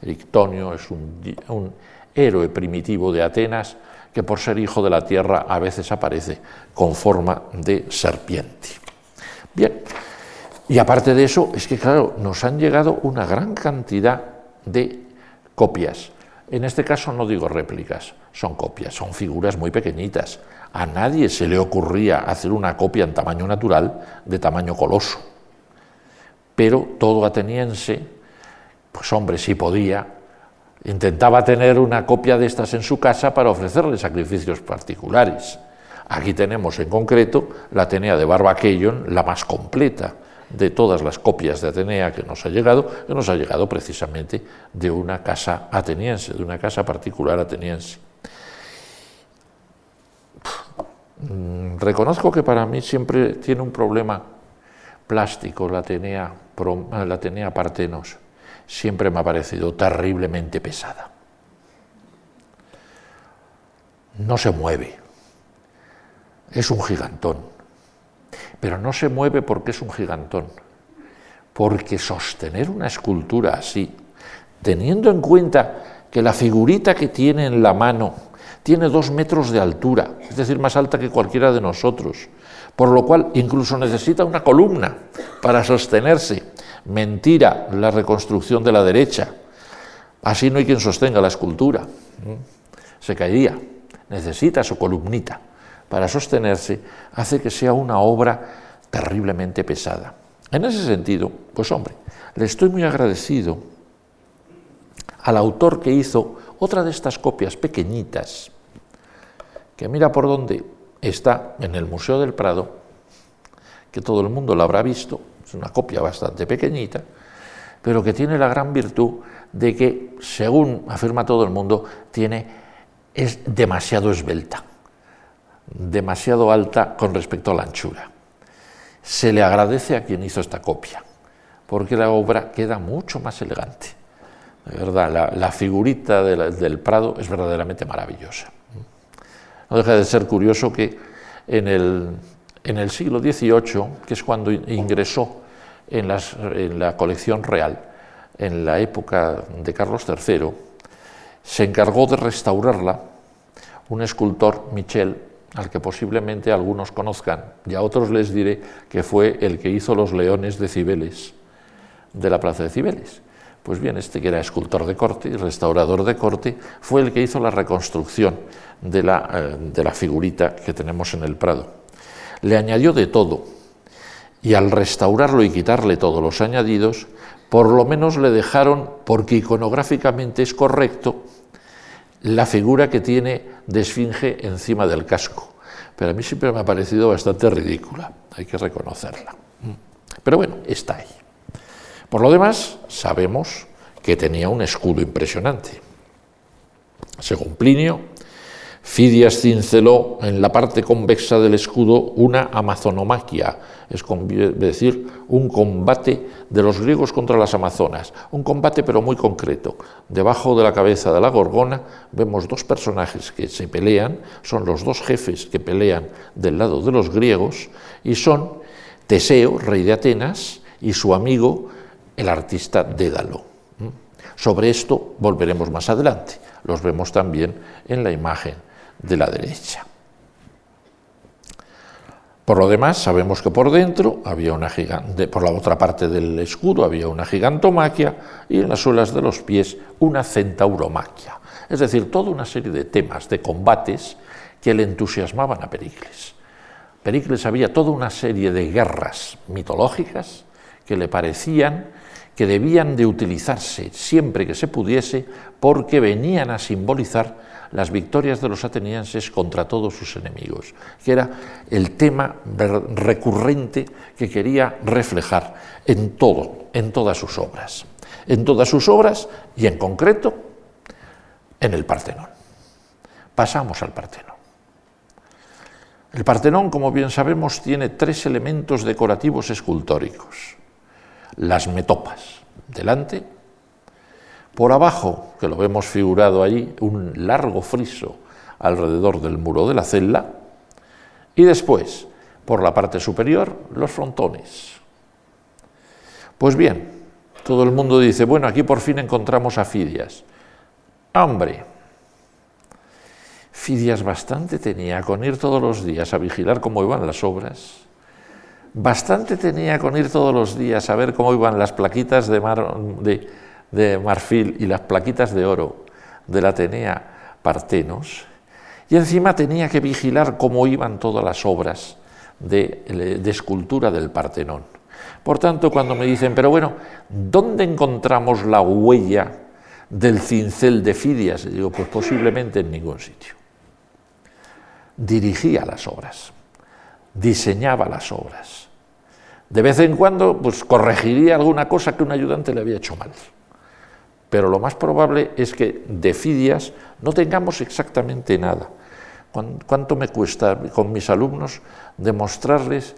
Erictonio es un héroe primitivo de Atenas, que por ser hijo de la tierra a veces aparece con forma de serpiente. Bien, y aparte de eso, es que claro, nos han llegado una gran cantidad de copias. En este caso no digo réplicas, son copias, son figuras muy pequeñitas. A nadie se le ocurría hacer una copia en tamaño natural de tamaño coloso. Pero todo ateniense, pues hombre, si podía, Intentaba tener una copia de estas en su casa para ofrecerle sacrificios particulares. Aquí tenemos en concreto la Atenea de Barbaquellon, la más completa de todas las copias de Atenea que nos ha llegado, que nos ha llegado precisamente de una casa ateniense, de una casa particular ateniense. Mm, reconozco que para mí siempre tiene un problema plástico la Atenea, la Atenea Partenos siempre me ha parecido terriblemente pesada. No se mueve, es un gigantón, pero no se mueve porque es un gigantón, porque sostener una escultura así, teniendo en cuenta que la figurita que tiene en la mano tiene dos metros de altura, es decir, más alta que cualquiera de nosotros, por lo cual incluso necesita una columna para sostenerse. Mentira la reconstrucción de la derecha. Así no hay quien sostenga la escultura. se caería. Necesita su columnita para sostenerse, hace que sea una obra terriblemente pesada. En ese sentido, pues hombre, le estoy muy agradecido al autor que hizo otra de estas copias pequeñitas, que mira por dónde está en el Museo del Prado, que todo el mundo lo habrá visto, es una copia bastante pequeñita, pero que tiene la gran virtud de que, según afirma todo el mundo, tiene, es demasiado esbelta, demasiado alta con respecto a la anchura. Se le agradece a quien hizo esta copia, porque la obra queda mucho más elegante. De verdad, la, figurita del Prado es verdaderamente maravillosa. No deja de ser curioso que en el, en siglo XVIII, que es cuando ingresó en, la colección real, en la época de Carlos III, se encargó de restaurarla un escultor, Michel, al que posiblemente algunos conozcan, y a otros les diré que fue el que hizo los leones de Cibeles, de la plaza de Cibeles. Pues bien, este que era escultor de corte y restaurador de corte, fue el que hizo la reconstrucción de la, eh, de la figurita que tenemos en el Prado. Le añadió de todo, y al restaurarlo y quitarle todos los añadidos, por lo menos le dejaron, porque iconográficamente es correcto, la figura que tiene de esfinge encima del casco. Pero a mí siempre me ha parecido bastante ridícula, hay que reconocerla. Pero bueno, está ahí. Por lo demás, sabemos que tenía un escudo impresionante. Según Plinio, Fidias cinceló en la parte convexa del escudo una amazonomaquia, es decir, un combate de los griegos contra las amazonas, un combate pero muy concreto. Debajo de la cabeza de la gorgona vemos dos personajes que se pelean, son los dos jefes que pelean del lado de los griegos y son Teseo, rey de Atenas, y su amigo, el artista Dédalo. ¿Mm? Sobre esto volveremos más adelante, los vemos también en la imagen de la derecha. Por lo demás, sabemos que por dentro había una gigante, por la otra parte del escudo había una gigantomaquia y en las suelas de los pies una centauromaquia. Es decir, toda una serie de temas, de combates que le entusiasmaban a Pericles. Pericles había toda una serie de guerras mitológicas que le parecían que debían de utilizarse siempre que se pudiese porque venían a simbolizar las victorias de los atenienses contra todos sus enemigos, que era el tema recurrente que quería reflejar en todo, en todas sus obras. En todas sus obras y en concreto en el Partenón. Pasamos al Partenón. El Partenón, como bien sabemos, tiene tres elementos decorativos escultóricos. Las metopas, delante, por abajo, que lo vemos figurado allí, un largo friso alrededor del muro de la celda. Y después, por la parte superior, los frontones. Pues bien, todo el mundo dice, bueno, aquí por fin encontramos a Fidias. Hombre, Fidias bastante tenía con ir todos los días a vigilar cómo iban las obras. Bastante tenía con ir todos los días a ver cómo iban las plaquitas de, mar, de, de marfil y las plaquitas de oro de la Atenea Partenos, y encima tenía que vigilar cómo iban todas las obras de, escultura del Partenón. Por tanto, cuando me dicen, pero bueno, ¿dónde encontramos la huella del cincel de Fidias? digo, pues posiblemente en ningún sitio. Dirigía las obras, diseñaba las obras. De vez en cuando, pues corregiría alguna cosa que un ayudante le había hecho mal pero lo más probable es que de Fidias no tengamos exactamente nada. ¿Cuánto me cuesta con mis alumnos demostrarles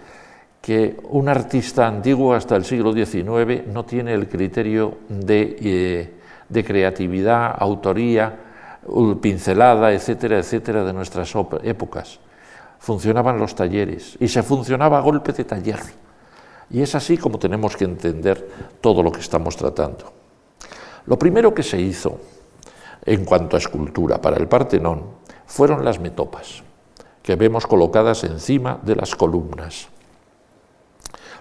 que un artista antiguo hasta el siglo XIX no tiene el criterio de, eh, creatividad, autoría, pincelada, etcétera, etcétera, de nuestras épocas? Funcionaban los talleres y se funcionaba a golpe de taller. Y es así como tenemos que entender todo lo que estamos tratando. Lo primero que se hizo en cuanto a escultura para el Partenón fueron las metopas, que vemos colocadas encima de las columnas.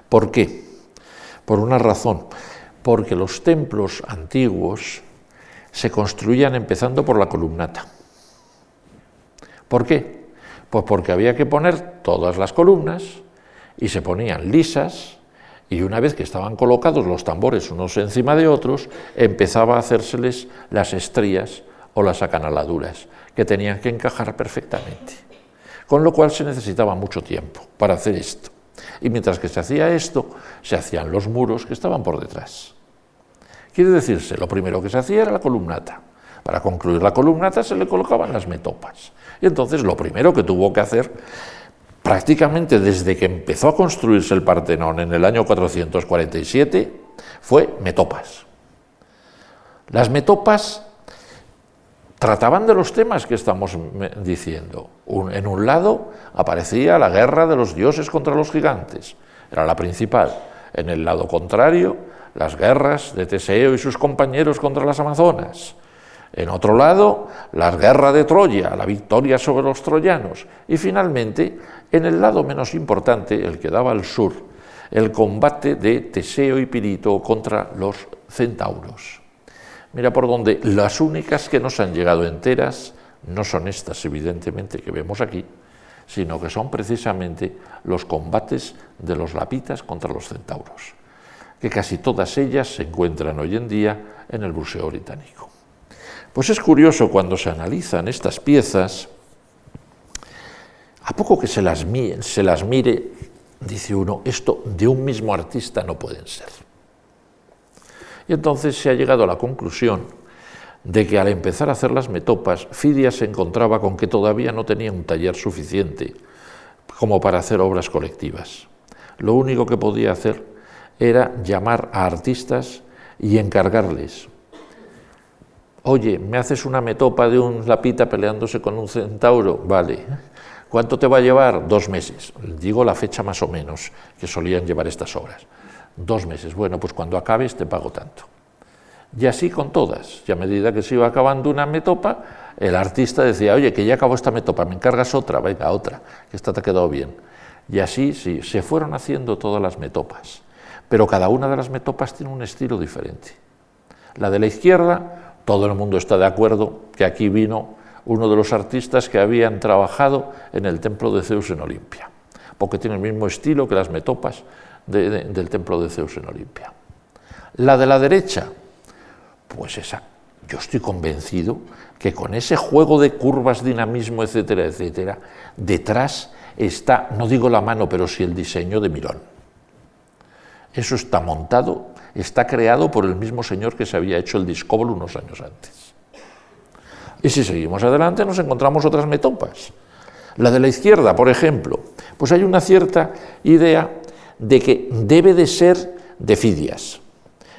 ¿Por qué? Por una razón, porque los templos antiguos se construían empezando por la columnata. ¿Por qué? Pues porque había que poner todas las columnas y se ponían lisas y una vez que estaban colocados los tambores unos encima de otros, empezaba a hacérseles las estrías o las acanaladuras, que tenían que encajar perfectamente. Con lo cual se necesitaba mucho tiempo para hacer esto. Y mientras que se hacía esto, se hacían los muros que estaban por detrás. Quiere decirse, lo primero que se hacía era la columnata. Para concluir la columnata se le colocaban las metopas. Y entonces lo primero que tuvo que hacer, prácticamente desde que empezó a construirse el Partenón en el año 447, fue metopas. Las metopas trataban de los temas que estamos diciendo. en un lado aparecía la guerra de los dioses contra los gigantes, era la principal. En el lado contrario, las guerras de Teseo y sus compañeros contra las Amazonas. En otro lado, la guerra de Troya, la victoria sobre los troyanos. Y finalmente, en el lado menos importante, el que daba al sur, el combate de Teseo y Pirito contra los centauros. Mira por donde las únicas que nos han llegado enteras no son estas, evidentemente, que vemos aquí, sino que son precisamente los combates de los lapitas contra los centauros que casi todas ellas se encuentran hoy en día en el Museo Británico. Pues es curioso cuando se analizan estas piezas, a poco que se las, se las mire, dice uno, esto de un mismo artista no pueden ser. Y entonces se ha llegado a la conclusión de que al empezar a hacer las metopas, Fidias se encontraba con que todavía no tenía un taller suficiente como para hacer obras colectivas. Lo único que podía hacer era llamar a artistas y encargarles. Oye, ¿me haces una metopa de un lapita peleándose con un centauro? Vale. ¿Cuánto te va a llevar? Dos meses. Digo la fecha más o menos que solían llevar estas obras. Dos meses. Bueno, pues cuando acabes te pago tanto. Y así con todas. Y a medida que se iba acabando una metopa, el artista decía, oye, que ya acabó esta metopa, me encargas otra, venga, otra, que esta te ha quedado bien. Y así sí, se fueron haciendo todas las metopas pero cada una de las metopas tiene un estilo diferente. La de la izquierda, todo el mundo está de acuerdo que aquí vino uno de los artistas que habían trabajado en el templo de Zeus en Olimpia, porque tiene el mismo estilo que las metopas del templo de Zeus en Olimpia. La de la derecha, pues esa, yo estoy convencido que con ese juego de curvas, dinamismo, etcétera, etcétera, detrás está, no digo la mano, pero sí el diseño de Mirón. Eso está montado, está creado por el mismo señor que se había hecho el discóbolo unos años antes. Y si seguimos adelante nos encontramos otras metopas. La de la izquierda, por ejemplo, pues hay una cierta idea de que debe de ser de Fidias.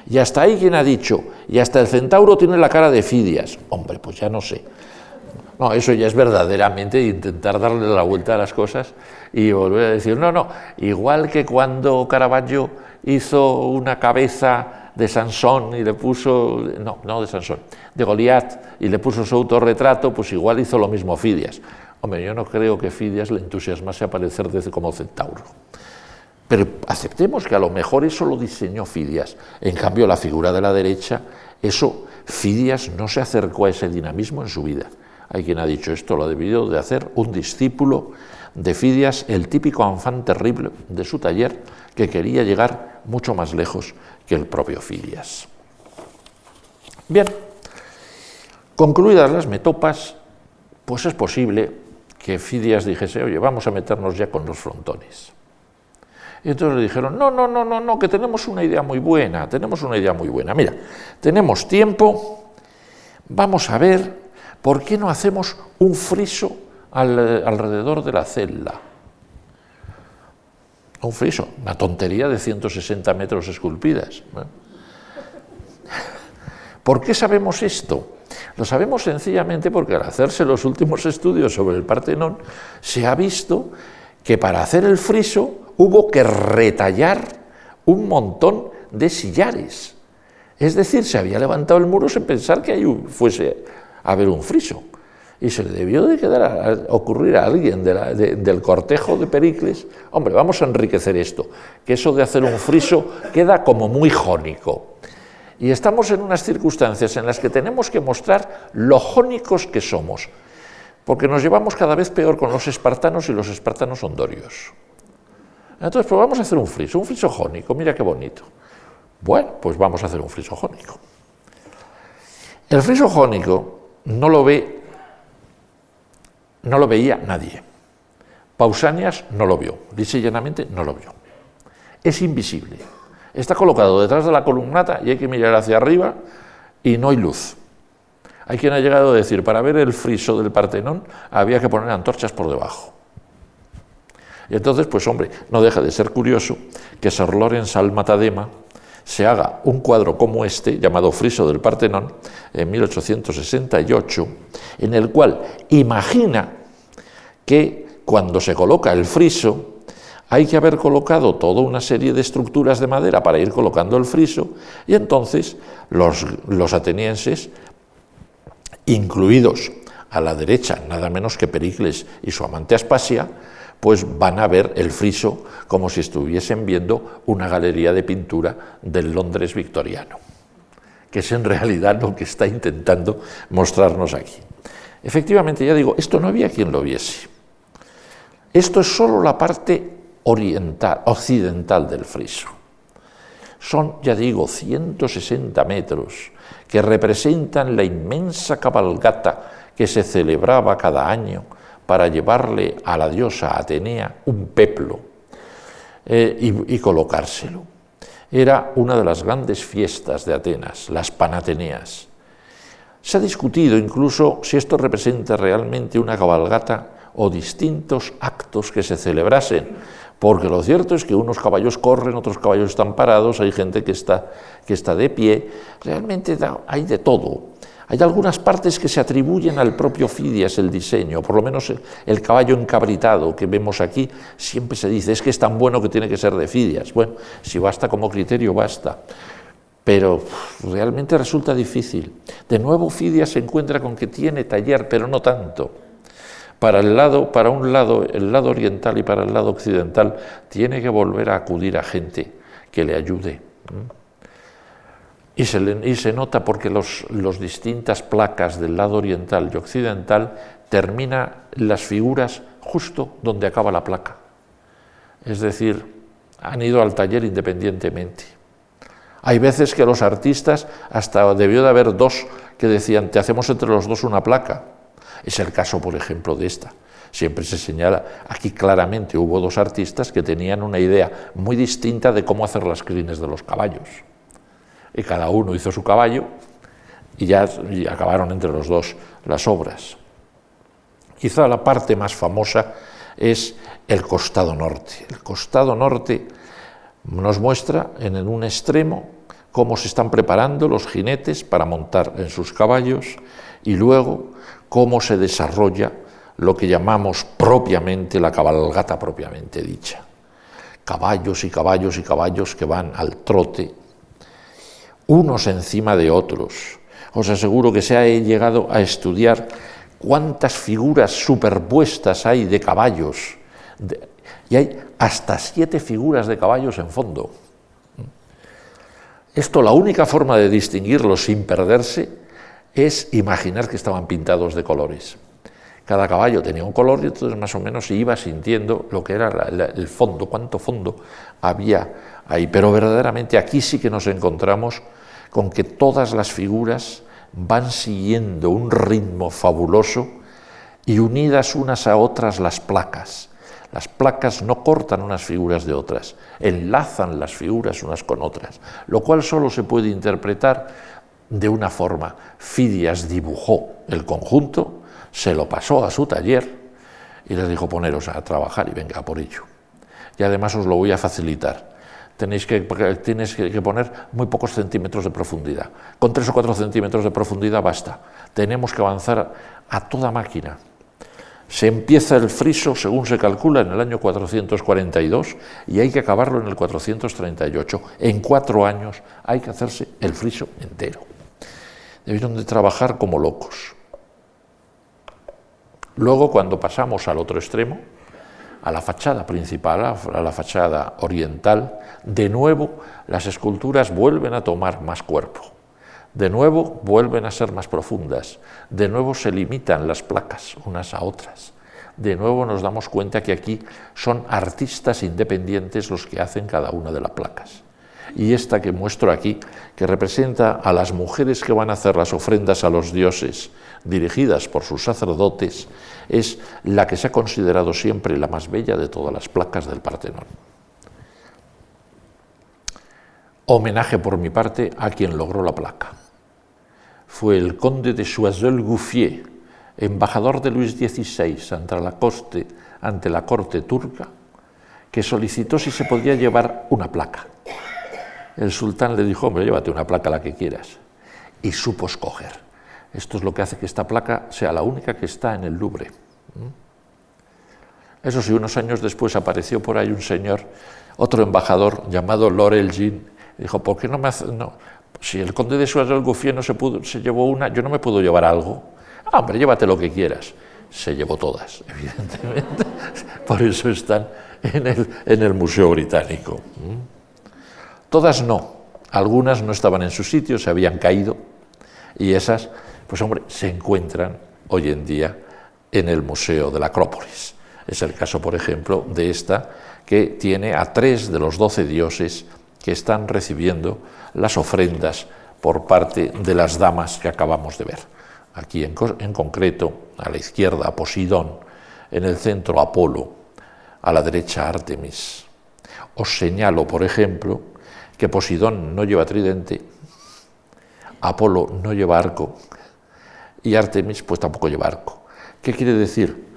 Y hasta ahí quien ha dicho, y hasta el centauro tiene la cara de Fidias. Hombre, pues ya no sé. No, eso ya es verdaderamente intentar darle la vuelta a las cosas y volver a decir, no, no, igual que cuando Caravaggio hizo una cabeza de Sansón y le puso, no, no de Sansón, de Goliat y le puso su autorretrato, pues igual hizo lo mismo Fidias. Hombre, yo no creo que Fidias le entusiasmase aparecer desde como centauro. Pero aceptemos que a lo mejor eso lo diseñó Fidias. En cambio, la figura de la derecha, eso, Fidias no se acercó a ese dinamismo en su vida. Hay quien ha dicho esto, lo ha debido de hacer un discípulo de Fidias, el típico afán terrible de su taller, que quería llegar mucho más lejos que el propio Fidias. Bien, concluidas las metopas, pues es posible que Fidias dijese, oye, vamos a meternos ya con los frontones. Y entonces le dijeron, no, no, no, no, no, que tenemos una idea muy buena, tenemos una idea muy buena. Mira, tenemos tiempo, vamos a ver ¿por qué no hacemos un friso alrededor de la celda? Un friso, una tontería de 160 metros esculpidas. ¿Por qué sabemos esto? Lo sabemos sencillamente porque al hacerse los últimos estudios sobre el Partenón, se ha visto que para hacer el friso hubo que retallar un montón de sillares. Es decir, se había levantado el muro sin pensar que ahí fuese haber un friso. Y se le debió de quedar a, ocurrir a alguien del cortejo de Pericles, hombre, vamos a enriquecer esto, que eso de hacer un friso queda como muy jónico. Y estamos en unas circunstancias en las que tenemos que mostrar lo jónicos que somos. porque nos llevamos cada vez peor con los espartanos y los espartanos son dorios. Entonces, pues vamos a hacer un friso, un friso jónico, mira qué bonito. Bueno, pues vamos a hacer un friso jónico. El friso jónico no lo ve, no lo veía nadie. Pausanias no lo vio, dice llanamente no lo vio. Es invisible. Está colocado detrás de la columnata y hay que mirar hacia arriba y no hay luz. Hay quien ha llegado a decir, para ver el friso del Partenón había que poner antorchas por debajo. Y entonces, pues hombre, no deja de ser curioso que Sir Lawrence Almatadema se haga un cuadro como este, llamado Friso del Partenón, en 1868, en el cual imagina que cuando se coloca el friso, hay que haber colocado toda una serie de estructuras de madera para ir colocando el friso, y entonces los, los atenienses, incluidos a la derecha nada menos que Pericles y su amante Aspasia, pues van a ver el friso como si estuviesen viendo una galería de pintura del Londres victoriano, que es en realidad lo que está intentando mostrarnos aquí. Efectivamente, ya digo, esto no había quien lo viese. Esto es solo la parte oriental, occidental del friso. Son, ya digo, 160 metros que representan la inmensa cabalgata que se celebraba cada año para llevarle a la diosa Atenea un peplo eh, y, y colocárselo. Era una de las grandes fiestas de Atenas, las Panateneas. Se ha discutido incluso si esto representa realmente una cabalgata o distintos actos que se celebrasen, porque lo cierto es que unos caballos corren, otros caballos están parados, hay gente que está, que está de pie, realmente hay de todo. Hay algunas partes que se atribuyen al propio Fidias el diseño, por lo menos el, caballo encabritado que vemos aquí, siempre se dice, es que es tan bueno que tiene que ser de Fidias. Bueno, si basta como criterio, basta. Pero realmente resulta difícil. De nuevo Fidias se encuentra con que tiene taller, pero no tanto. Para, el lado, para un lado, el lado oriental y para el lado occidental, tiene que volver a acudir a gente que le ayude. Y se, nota porque las distintas placas del lado oriental y occidental terminan las figuras justo donde acaba la placa. Es decir, han ido al taller independientemente. Hay veces que los artistas, hasta debió de haber dos que decían, te hacemos entre los dos una placa. Es el caso, por ejemplo, de esta. Siempre se señala, aquí claramente hubo dos artistas que tenían una idea muy distinta de cómo hacer las crines de los caballos y cada uno hizo su caballo y ya acabaron entre los dos las obras. Quizá la parte más famosa es el costado norte. El costado norte nos muestra en un extremo cómo se están preparando los jinetes para montar en sus caballos y luego cómo se desarrolla lo que llamamos propiamente la cabalgata propiamente dicha. Caballos y caballos y caballos que van al trote unos encima de otros. Os aseguro que se ha llegado a estudiar cuántas figuras superpuestas hay de caballos. y hay hasta siete figuras de caballos en fondo. Esto, la única forma de distinguirlos sin perderse es imaginar que estaban pintados de colores. Cada caballo tenía un color y entonces más o menos se iba sintiendo lo que era el fondo, cuánto fondo había ahí. Pero verdaderamente aquí sí que nos encontramos con que todas las figuras van siguiendo un ritmo fabuloso y unidas unas a otras las placas. Las placas no cortan unas figuras de otras, enlazan las figuras unas con otras, lo cual solo se puede interpretar de una forma. Fidias dibujó el conjunto, se lo pasó a su taller y les dijo poneros a trabajar y venga por ello. Y además os lo voy a facilitar tenéis que, tienes que poner muy pocos centímetros de profundidad. Con tres o cuatro centímetros de profundidad basta. Tenemos que avanzar a toda máquina. Se empieza el friso, según se calcula, en el año 442 y hay que acabarlo en el 438. En cuatro años hay que hacerse el friso entero. Debieron de trabajar como locos. Luego, cuando pasamos al otro extremo, a la fachada principal, a la fachada oriental, de nuevo las esculturas vuelven a tomar más cuerpo. De nuevo vuelven a ser más profundas, de nuevo se limitan las placas unas a otras. De nuevo nos damos cuenta que aquí son artistas independientes los que hacen cada una de las placas. Y esta que muestro aquí, que representa a las mujeres que van a hacer las ofrendas a los dioses, dirigidas por sus sacerdotes, es la que se ha considerado siempre la más bella de todas las placas del Partenón. Homenaje por mi parte a quien logró la placa. Fue el conde de Choiseul-Gouffier, embajador de Luis XVI ante la, ante la corte turca, que solicitó si se podía llevar una placa. El sultán le dijo, hombre, llévate una placa la que quieras. Y supo escoger. Esto es lo que hace que esta placa sea la única que está en el Louvre. Eso sí, unos años después apareció por ahí un señor, otro embajador llamado Laurel Jean, dijo, ¿por qué no me hace...? No, si el conde de Suárez Goufier no se, pudo, se llevó una, yo no me puedo llevar algo. Ah, hombre, llévate lo que quieras. Se llevó todas, <laughs> evidentemente. Por eso están en el, en el Museo Británico. Todas no. Algunas no estaban en su sitio, se habían caído. Y esas, pues hombre, se encuentran hoy en día en el Museo de la Acrópolis. Es el caso, por ejemplo, de esta que tiene a tres de los doce dioses que están recibiendo las ofrendas por parte de las damas que acabamos de ver. Aquí en, concreto, a la izquierda Posidón, en el centro Apolo, a la derecha Artemis. Os señalo, por ejemplo, que Posidón no lleva tridente, Apolo no lleva arco y Artemis pues tampoco lleva arco. ¿Qué quiere decir?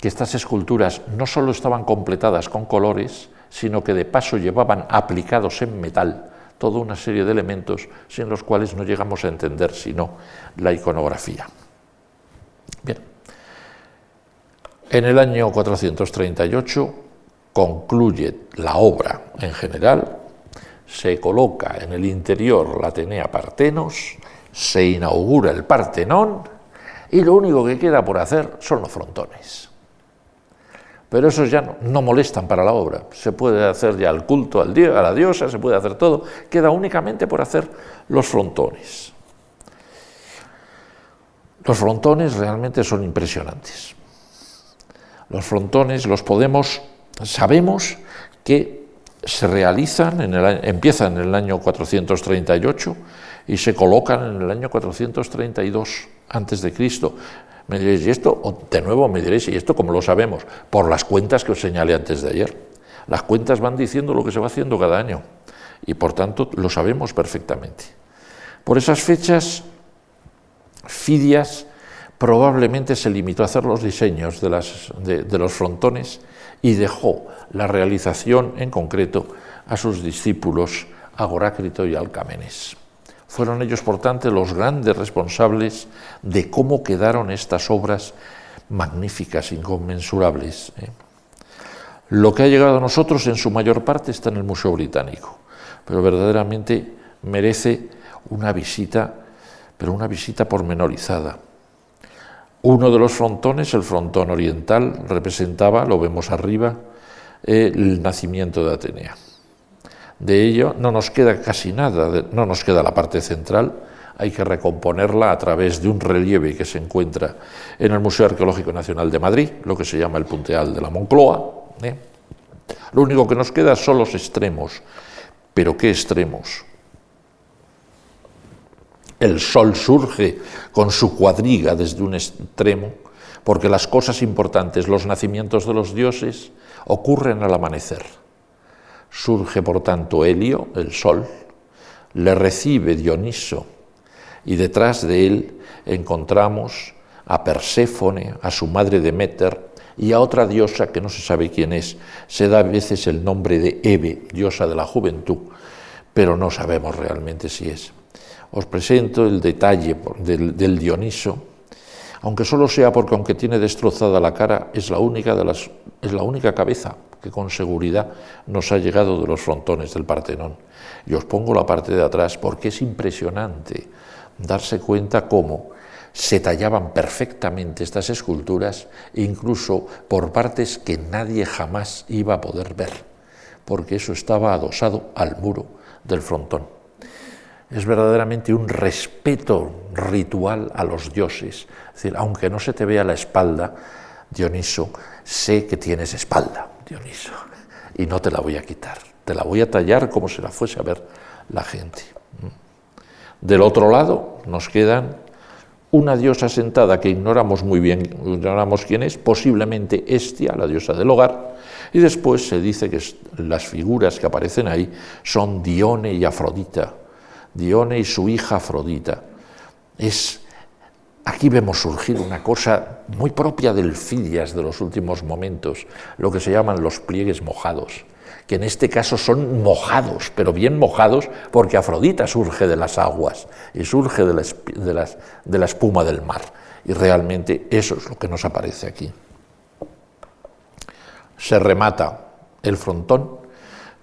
Que estas esculturas no solo estaban completadas con colores, sino que de paso llevaban aplicados en metal toda una serie de elementos sin los cuales no llegamos a entender sino la iconografía. Bien. En el año 438 concluye la obra en general, se coloca en el interior la Atenea Partenos, se inaugura el Partenón y lo único que queda por hacer son los frontones. Pero esos ya no, molestan para la obra. Se puede hacer ya el culto al a la diosa, se puede hacer todo. Queda únicamente por hacer los frontones. Los frontones realmente son impresionantes. Los frontones los podemos, sabemos que se realizan, en el, empiezan en el año 438 y se colocan en el año 432 antes de Cristo. Me diréis, ¿y esto? de nuevo me diréis, ¿y esto cómo lo sabemos? Por las cuentas que os señalé antes de ayer. Las cuentas van diciendo lo que se va haciendo cada año y por tanto lo sabemos perfectamente. Por esas fechas, Fidias probablemente se limitó a hacer los diseños de, de los frontones y dejó la realización en concreto a sus discípulos Agorácrito y Alcamenes. Fueron ellos, por tanto, los grandes responsables de cómo quedaron estas obras magníficas, inconmensurables. ¿eh? Lo que ha llegado a nosotros en su mayor parte está en el Museo Británico, pero verdaderamente merece una visita, pero una visita pormenorizada. Uno de los frontones, el frontón oriental, representaba, lo vemos arriba, el nacimiento de Atenea. De ello no nos queda casi nada, no nos queda la parte central, hay que recomponerla a través de un relieve que se encuentra en el Museo Arqueológico Nacional de Madrid, lo que se llama el Punteal de la Moncloa. ¿eh? Lo único que nos queda son los extremos. ¿Pero qué extremos? El sol surge con su cuadriga desde un extremo, porque las cosas importantes, los nacimientos de los dioses, ocurren al amanecer. Surge por tanto Helio, el sol, le recibe Dioniso y detrás de él encontramos a Perséfone, a su madre Demeter y a otra diosa que no se sabe quién es. Se da a veces el nombre de Eve, diosa de la juventud, pero no sabemos realmente si es. Os presento el detalle del, del Dioniso, aunque solo sea porque aunque tiene destrozada la cara, es la única, de las, es la única cabeza que con seguridad nos ha llegado de los frontones del Partenón. Y os pongo la parte de atrás porque es impresionante darse cuenta cómo se tallaban perfectamente estas esculturas, incluso por partes que nadie jamás iba a poder ver, porque eso estaba adosado al muro del frontón. es verdaderamente un respeto ritual a los dioses. Es decir, aunque no se te vea la espalda, Dioniso, sé que tienes espalda, Dioniso, y no te la voy a quitar, te la voy a tallar como si la fuese a ver la gente. Del otro lado nos quedan una diosa sentada que ignoramos muy bien, ignoramos quién es, posiblemente Estia, la diosa del hogar, y después se dice que las figuras que aparecen ahí son Dione y Afrodita, Dione y su hija Afrodita. Es, aquí vemos surgir una cosa muy propia del Fidias de los últimos momentos, lo que se llaman los pliegues mojados que en este caso son mojados, pero bien mojados, porque Afrodita surge de las aguas y surge de la, de la espuma del mar. Y realmente eso es lo que nos aparece aquí. Se remata el frontón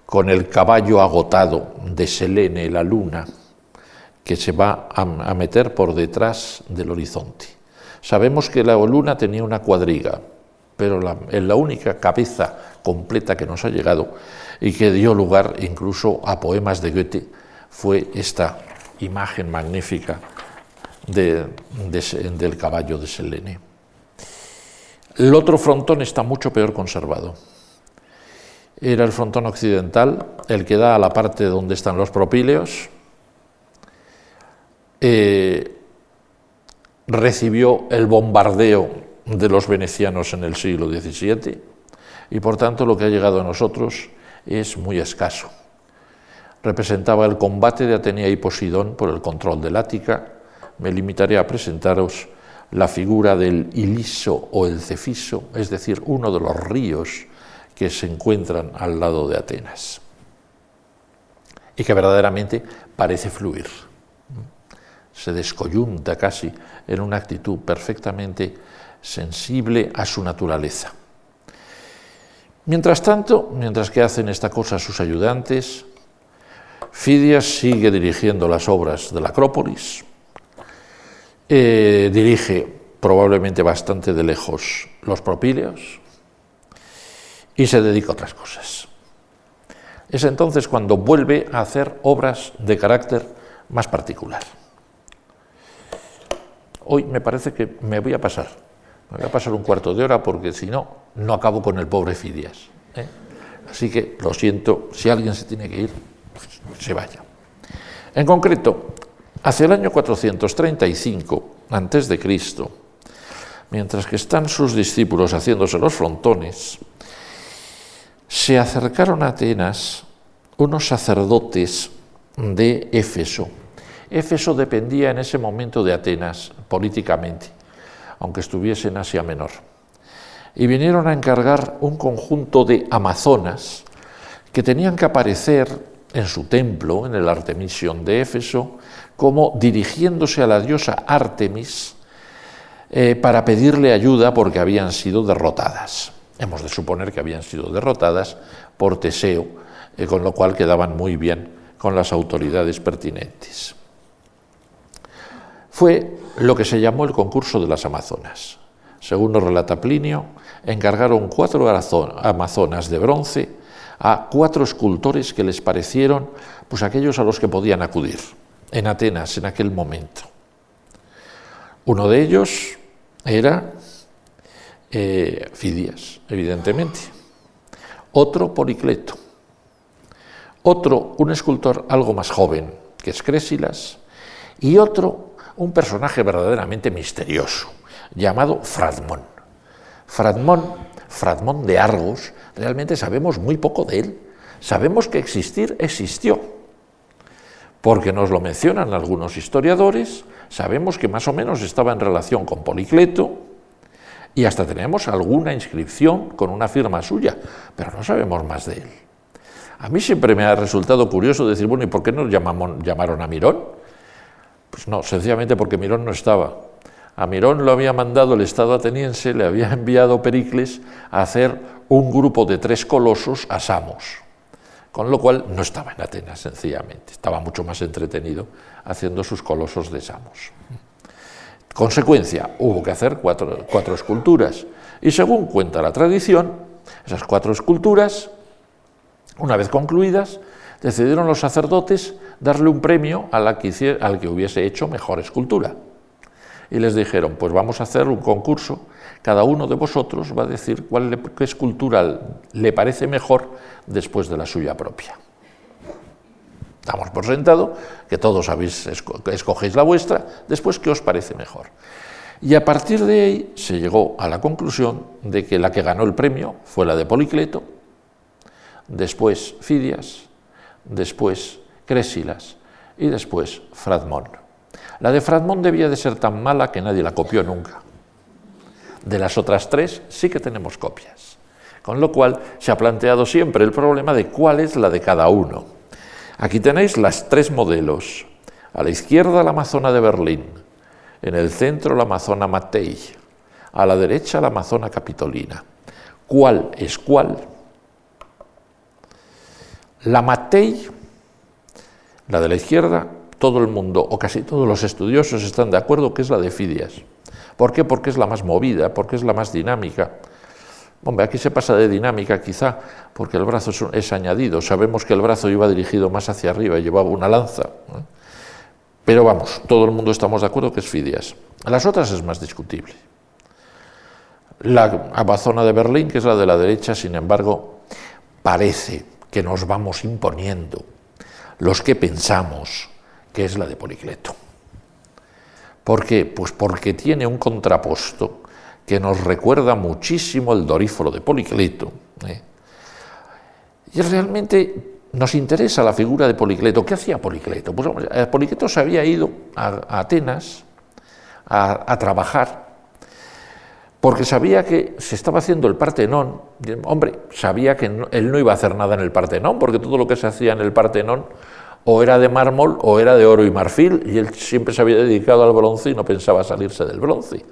con el caballo agotado de Selene, la luna, que se va a, meter por detrás del horizonte. Sabemos que la luna tenía una cuadriga, pero la, la única cabeza completa que nos ha llegado y que dio lugar incluso a poemas de Goethe fue esta imagen magnífica del caballo de Selene. El otro frontón está mucho peor conservado. Era el frontón occidental, el que da a la parte donde están los propíleos. Eh, recibió el bombardeo de los venecianos en el siglo XVII y por tanto lo que ha llegado a nosotros es muy escaso. Representaba el combate de Atenea y Posidón por el control del Ática. Me limitaré a presentaros la figura del Iliso o el Cefiso, es decir, uno de los ríos que se encuentran al lado de Atenas y que verdaderamente parece fluir. Se descoyunta casi en una actitud perfectamente sensible a su naturaleza. Mientras tanto, mientras que hacen esta cosa sus ayudantes, Fidias sigue dirigiendo las obras de la Acrópolis, eh, dirige probablemente bastante de lejos los propíleos y se dedica a otras cosas. Es entonces cuando vuelve a hacer obras de carácter más particular. Hoy me parece que me voy a pasar, me voy a pasar un cuarto de hora porque si no, no acabo con el pobre Fidias. ¿eh? Así que lo siento, si alguien se tiene que ir, pues, se vaya. En concreto, hacia el año 435 antes de Cristo, mientras que están sus discípulos haciéndose los frontones, se acercaron a Atenas unos sacerdotes de Éfeso. Éfeso dependía en ese momento de Atenas políticamente, aunque estuviese en Asia Menor y vinieron a encargar un conjunto de amazonas que tenían que aparecer en su templo, en el Artemision de Éfeso, como dirigiéndose a la diosa Artemis eh, para pedirle ayuda porque habían sido derrotadas. Hemos de suponer que habían sido derrotadas por Teseo, eh, con lo cual quedaban muy bien con las autoridades pertinentes. Fue lo que se llamó el concurso de las Amazonas. Según nos relata Plinio, encargaron cuatro amazonas de bronce a cuatro escultores que les parecieron pues aquellos a los que podían acudir en Atenas en aquel momento. Uno de ellos era eh, Fidias, evidentemente. Otro, Policleto. Otro, un escultor algo más joven, que es Crésilas. Y otro, un personaje verdaderamente misterioso, llamado Fradmón. Fradmón, Fradmón de Argos, realmente sabemos muy poco de él. Sabemos que existir existió, porque nos lo mencionan algunos historiadores, sabemos que más o menos estaba en relación con Policleto, y hasta tenemos alguna inscripción con una firma suya, pero no sabemos más de él. A mí siempre me ha resultado curioso decir, bueno, ¿y por qué nos llamaron a Mirón? Pues no, sencillamente porque Mirón no estaba. A Mirón lo había mandado el Estado ateniense, le había <laughs> enviado Pericles a hacer un grupo de tres colosos a Samos, con lo cual no estaba en Atenas sencillamente, estaba mucho más entretenido haciendo sus colosos de Samos. Consecuencia, hubo que hacer cuatro, cuatro esculturas y según cuenta la tradición, esas cuatro esculturas, una vez concluidas, decidieron los sacerdotes darle un premio al que hubiese hecho mejor escultura. Y les dijeron, pues vamos a hacer un concurso, cada uno de vosotros va a decir cuál qué escultura le parece mejor después de la suya propia. Damos por sentado que todos habéis, escogéis la vuestra, después qué os parece mejor. Y a partir de ahí se llegó a la conclusión de que la que ganó el premio fue la de Policleto, después Fidias, después Crésilas y después Fradmón. La de Fradmón debía de ser tan mala que nadie la copió nunca. De las otras tres sí que tenemos copias, con lo cual se ha planteado siempre el problema de cuál es la de cada uno. Aquí tenéis las tres modelos. A la izquierda la Amazona de Berlín, en el centro la Amazona Matei, a la derecha la Amazona Capitolina. ¿Cuál es cuál? La Matei, la de la izquierda, todo el mundo o casi todos los estudiosos están de acuerdo que es la de Fidias. ¿Por qué? Porque es la más movida, porque es la más dinámica. Hombre, aquí se pasa de dinámica quizá porque el brazo es, añadido. Sabemos que el brazo iba dirigido más hacia arriba y llevaba una lanza. Pero vamos, todo el mundo estamos de acuerdo que es Fidias. Las otras es más discutible. La Amazona de Berlín, que es la de la derecha, sin embargo, parece que nos vamos imponiendo los que pensamos que es la de Policleto. ¿Por qué? Pues porque tiene un contraposto que nos recuerda muchísimo el doríforo de Policleto. ¿eh? Y realmente nos interesa la figura de Policleto. ¿Qué hacía Policleto? Pues eh, Policleto se había ido a, Atenas a trabajar porque sabía que se estaba haciendo el Partenón. Hombre, sabía que él no iba a hacer nada en el Partenón, porque todo lo que se hacía en el Partenón o era de mármol o era de oro y marfil, y él siempre se había dedicado al bronce y no pensaba salirse del bronce.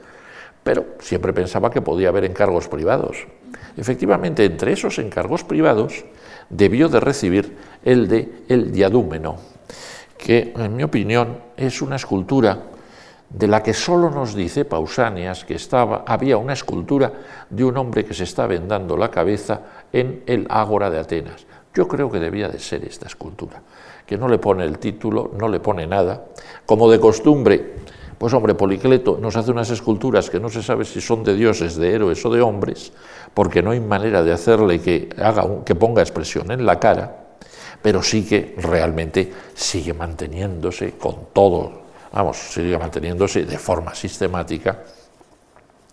Pero siempre pensaba que podía haber encargos privados. Efectivamente, entre esos encargos privados debió de recibir el de el diadúmeno, que en mi opinión es una escultura de la que solo nos dice Pausanias que estaba, había una escultura de un hombre que se está vendando la cabeza en el Ágora de Atenas. Yo creo que debía de ser esta escultura, que no le pone el título, no le pone nada. Como de costumbre, pues hombre, Policleto nos hace unas esculturas que no se sabe si son de dioses, de héroes o de hombres, porque no hay manera de hacerle que, haga, que ponga expresión en la cara, pero sí que realmente sigue manteniéndose con todo vamos, sigue manteniéndose de forma sistemática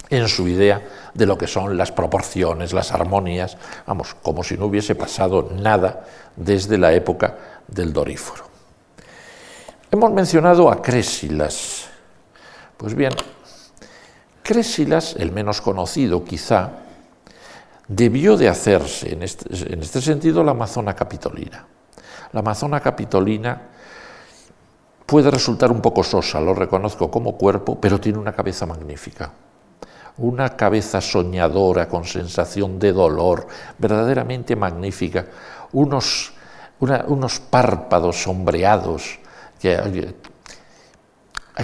en su idea de lo que son las proporciones, las armonías, vamos, como si no hubiese pasado nada desde la época del Doríforo. Hemos mencionado a Crésilas. Pues bien, Crésilas, el menos conocido quizá, debió de hacerse en este, en este sentido la Amazona Capitolina. La Amazona Capitolina Puede resultar un poco sosa, lo reconozco como cuerpo, pero tiene una cabeza magnífica. Una cabeza soñadora con sensación de dolor, verdaderamente magnífica. Unos, unos párpados sombreados que hay,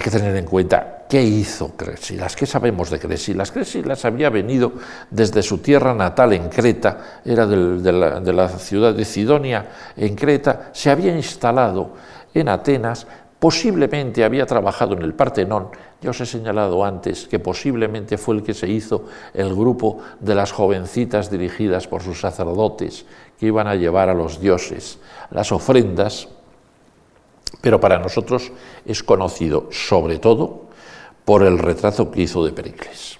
que tener en cuenta qué hizo Cresilas, qué sabemos de Cresilas. Cresilas había venido desde su tierra natal en Creta, era de, la, de la ciudad de Sidonia en Creta, se había instalado en Atenas, Posiblemente había trabajado en el Partenón, ya os he señalado antes que posiblemente fue el que se hizo el grupo de las jovencitas dirigidas por sus sacerdotes que iban a llevar a los dioses las ofrendas, pero para nosotros es conocido sobre todo por el retrato que hizo de Pericles.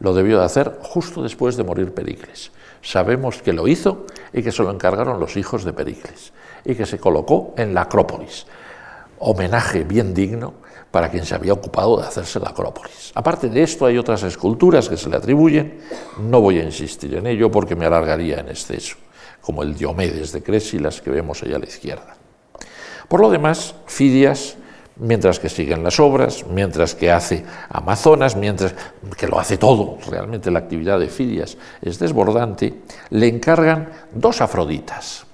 Lo debió de hacer justo después de morir Pericles. Sabemos que lo hizo y que se lo encargaron los hijos de Pericles y que se colocó en la Acrópolis homenaje bien digno para quien se había ocupado de hacerse la Acrópolis. Aparte de esto, hay otras esculturas que se le atribuyen, no voy a insistir en ello porque me alargaría en exceso, como el Diomedes de Crésilas que vemos allá a la izquierda. Por lo demás, Fidias, mientras que siguen las obras, mientras que hace Amazonas, mientras que lo hace todo, realmente la actividad de Fidias es desbordante, le encargan dos Afroditas.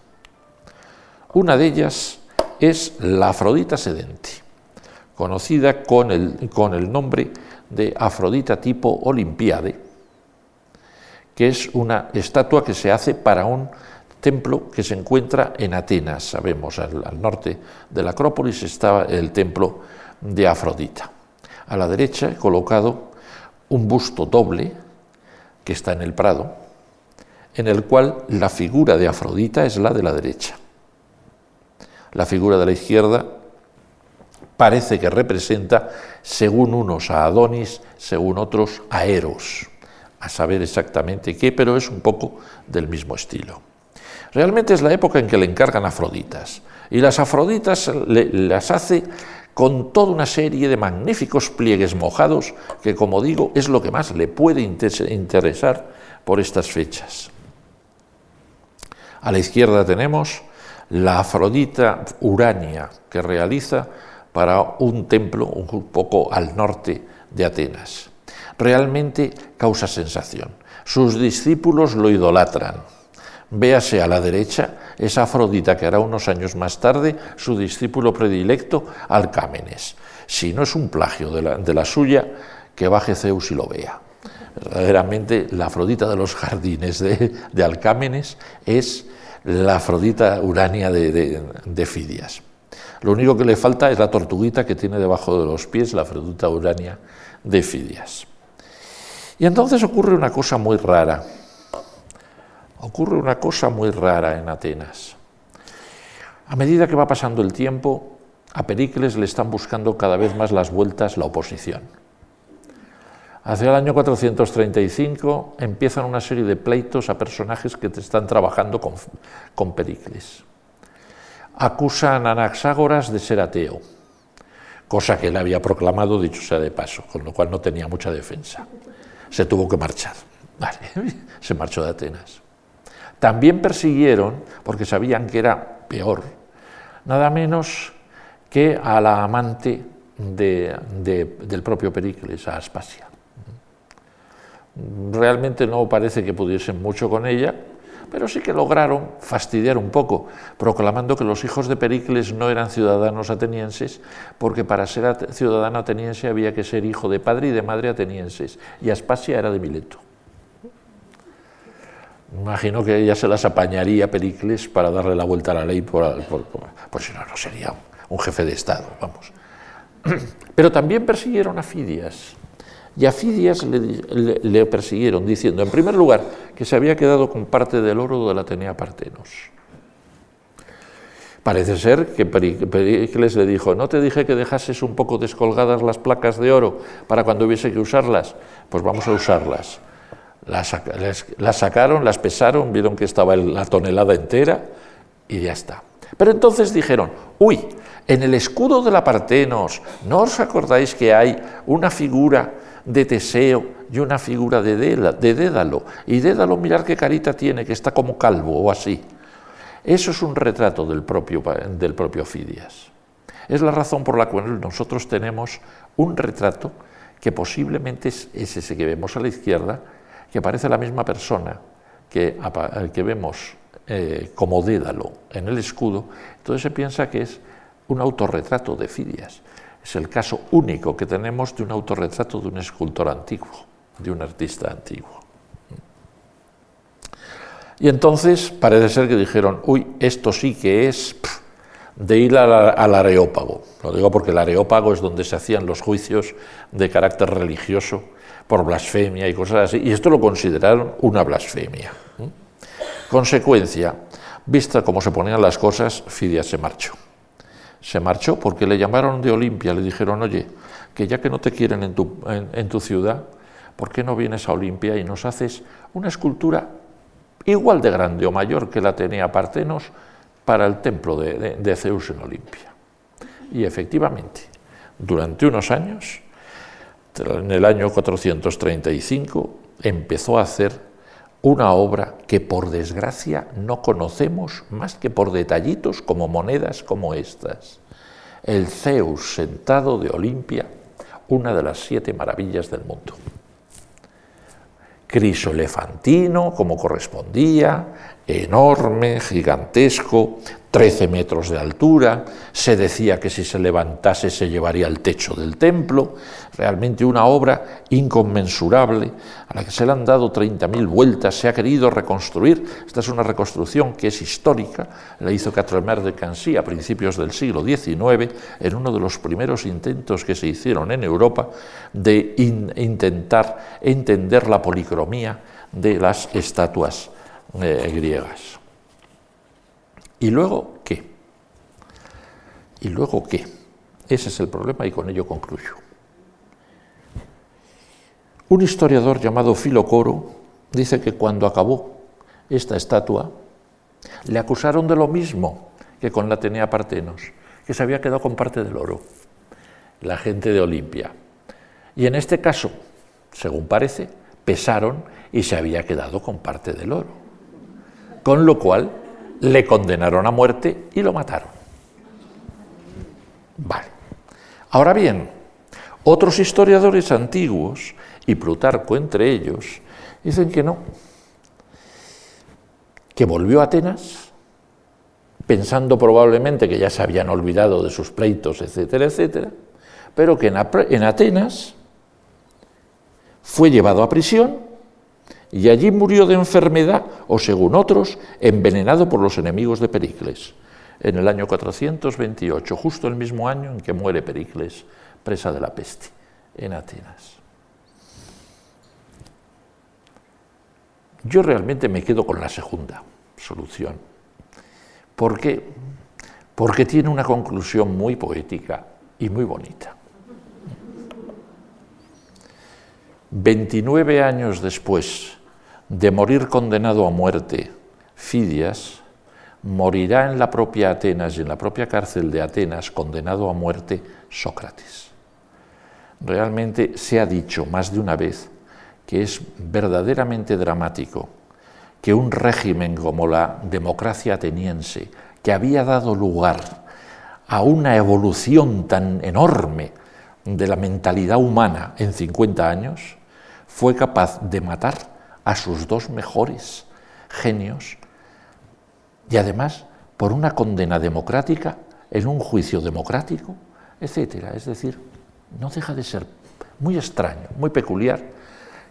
Una de ellas es la Afrodita sedente, conocida con el, con el nombre de Afrodita tipo Olimpiade, que es una estatua que se hace para un templo que se encuentra en Atenas, sabemos, al, al norte de la Acrópolis estaba el templo de Afrodita. A la derecha he colocado un busto doble que está en el Prado, en el cual la figura de Afrodita es la de la derecha. La figura de la izquierda parece que representa, según unos, a Adonis, según otros, a Eros, a saber exactamente qué, pero es un poco del mismo estilo. Realmente es la época en que le encargan afroditas, y las afroditas las hace con toda una serie de magníficos pliegues mojados, que como digo es lo que más le puede interesar por estas fechas. A la izquierda tenemos la Afrodita Urania, que realiza para un templo un poco al norte de Atenas. Realmente causa sensación. Sus discípulos lo idolatran. Véase a la derecha esa Afrodita que hará unos años más tarde su discípulo predilecto, Alcámenes. Si no es un plagio de la, suya, que baje Zeus y lo vea. Verdaderamente la Afrodita de los jardines de Alcámenes es la Afrodita Urania de, de, Fidias. Lo único que le falta es la tortuguita que tiene debajo de los pies, la Afrodita Urania de Fidias. Y entonces ocurre una cosa muy rara ocurre una cosa muy rara en Atenas. A medida que va pasando el tiempo, a Pericles le están buscando cada vez más las vueltas la oposición. Hacia el año 435 empiezan una serie de pleitos a personajes que están trabajando con, Pericles. Acusan a Anaxágoras de ser ateo, cosa que él había proclamado, dicho sea de paso, con lo cual no tenía mucha defensa. Se tuvo que marchar. <laughs> Se marchó de Atenas. También persiguieron, porque sabían que era peor, nada menos que a la amante del propio Pericles, a Aspasia. Realmente no parece que pudiesen mucho con ella, pero sí que lograron fastidiar un poco, proclamando que los hijos de Pericles no eran ciudadanos atenienses, porque para ser ciudadano ateniense había que ser hijo de padre y de madre atenienses, y Aspasia era de Mileto. Imagino que ella se las apañaría Pericles para darle la vuelta a la ley, por, pues si no, no sería un jefe de Estado, vamos. <clears throat> Pero también persiguieron a Fidias, y a Fidias le, persiguieron diciendo, en primer lugar, que se había quedado con parte del oro de la Atenea Partenos. Parece ser que Pericles le dijo, ¿no te dije que dejases un poco descolgadas las placas de oro para cuando hubiese que usarlas? Pues vamos a usarlas. Las, sacaron, las pesaron, vieron que estaba la tonelada entera y ya está. Pero entonces dijeron, uy, en el escudo de la Partenos, ¿no os acordáis que hay una figura de Teseo y una figura de, Dédalo? Y Dédalo, mirar qué carita tiene, que está como calvo o así. Eso es un retrato del propio, del propio Fidias. Es la razón por la cual nosotros tenemos un retrato que posiblemente es ese que vemos a la izquierda, que parece la misma persona que, que vemos eh, como Dédalo en el escudo, entonces se piensa que es un autorretrato de Fidias. Es el caso único que tenemos de un autorretrato de un escultor antiguo, de un artista antiguo. Y entonces parece ser que dijeron, uy, esto sí que es de ir al Areópago. Lo digo porque el Areópago es donde se hacían los juicios de carácter religioso por blasfemia y cosas así, y esto lo consideraron una blasfemia. Consecuencia, vista cómo se ponían las cosas, Fidias se marchó. Se marchó porque le llamaron de Olimpia, le dijeron, oye, que ya que no te quieren en tu, en, tu ciudad, ¿por qué no vienes a Olimpia y nos haces una escultura igual de grande o mayor que la tenía Partenos para el templo de, de Zeus en Olimpia? Y efectivamente, durante unos años, en el año 435 empezó a hacer una obra que por desgracia no conocemos más que por detallitos como monedas como estas. El Zeus sentado de Olimpia, una de las siete maravillas del mundo. Criso elefantino, como correspondía, enorme, gigantesco, 13 metros de altura, se decía que si se levantase se llevaría el techo del templo, realmente una obra inconmensurable a la que se le han dado 30.000 vueltas, se ha querido reconstruir, esta es una reconstrucción que es histórica, la hizo Quatremer de Cancy a principios del siglo XIX, en uno de los primeros intentos que se hicieron en Europa de intentar entender la policromía de las estatuas eh, griegas. ¿Y luego qué? ¿Y luego qué? Ese es el problema y con ello concluyo. Un historiador llamado Filocoro dice que cuando acabó esta estatua, le acusaron de lo mismo que con la Atenea Partenos, que se había quedado con parte del oro, la gente de Olimpia. Y en este caso, según parece, pesaron y se había quedado con parte del oro. Con lo cual, le condenaron a muerte y lo mataron. Vale. Ahora bien, otros historiadores antiguos, y Plutarco entre ellos, dicen que no, que volvió a Atenas, pensando probablemente que ya se habían olvidado de sus pleitos, etcétera, etcétera, pero que en Atenas fue llevado a prisión y allí murió de enfermedad o, según otros, envenenado por los enemigos de Pericles, en el año 428, justo el mismo año en que muere Pericles, presa de la peste, en Atenas. Yo realmente me quedo con la segunda solución. ¿Por qué? Porque tiene una conclusión muy poética y muy bonita. 29 años después de morir condenado a muerte, Fidias morirá en la propia Atenas y en la propia cárcel de Atenas condenado a muerte Sócrates. Realmente se ha dicho más de una vez que es verdaderamente dramático que un régimen como la democracia ateniense, que había dado lugar a una evolución tan enorme de la mentalidad humana en 50 años, fue capaz de matar a sus dos mejores genios y además por una condena democrática en un juicio democrático, etcétera. Es decir, no deja de ser muy extraño, muy peculiar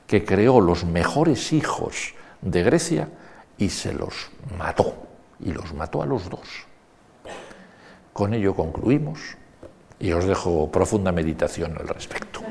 que creó los mejores hijos de Grecia y se los mató, y los mató a los dos. Con ello concluimos y os dejo profunda meditación al respecto.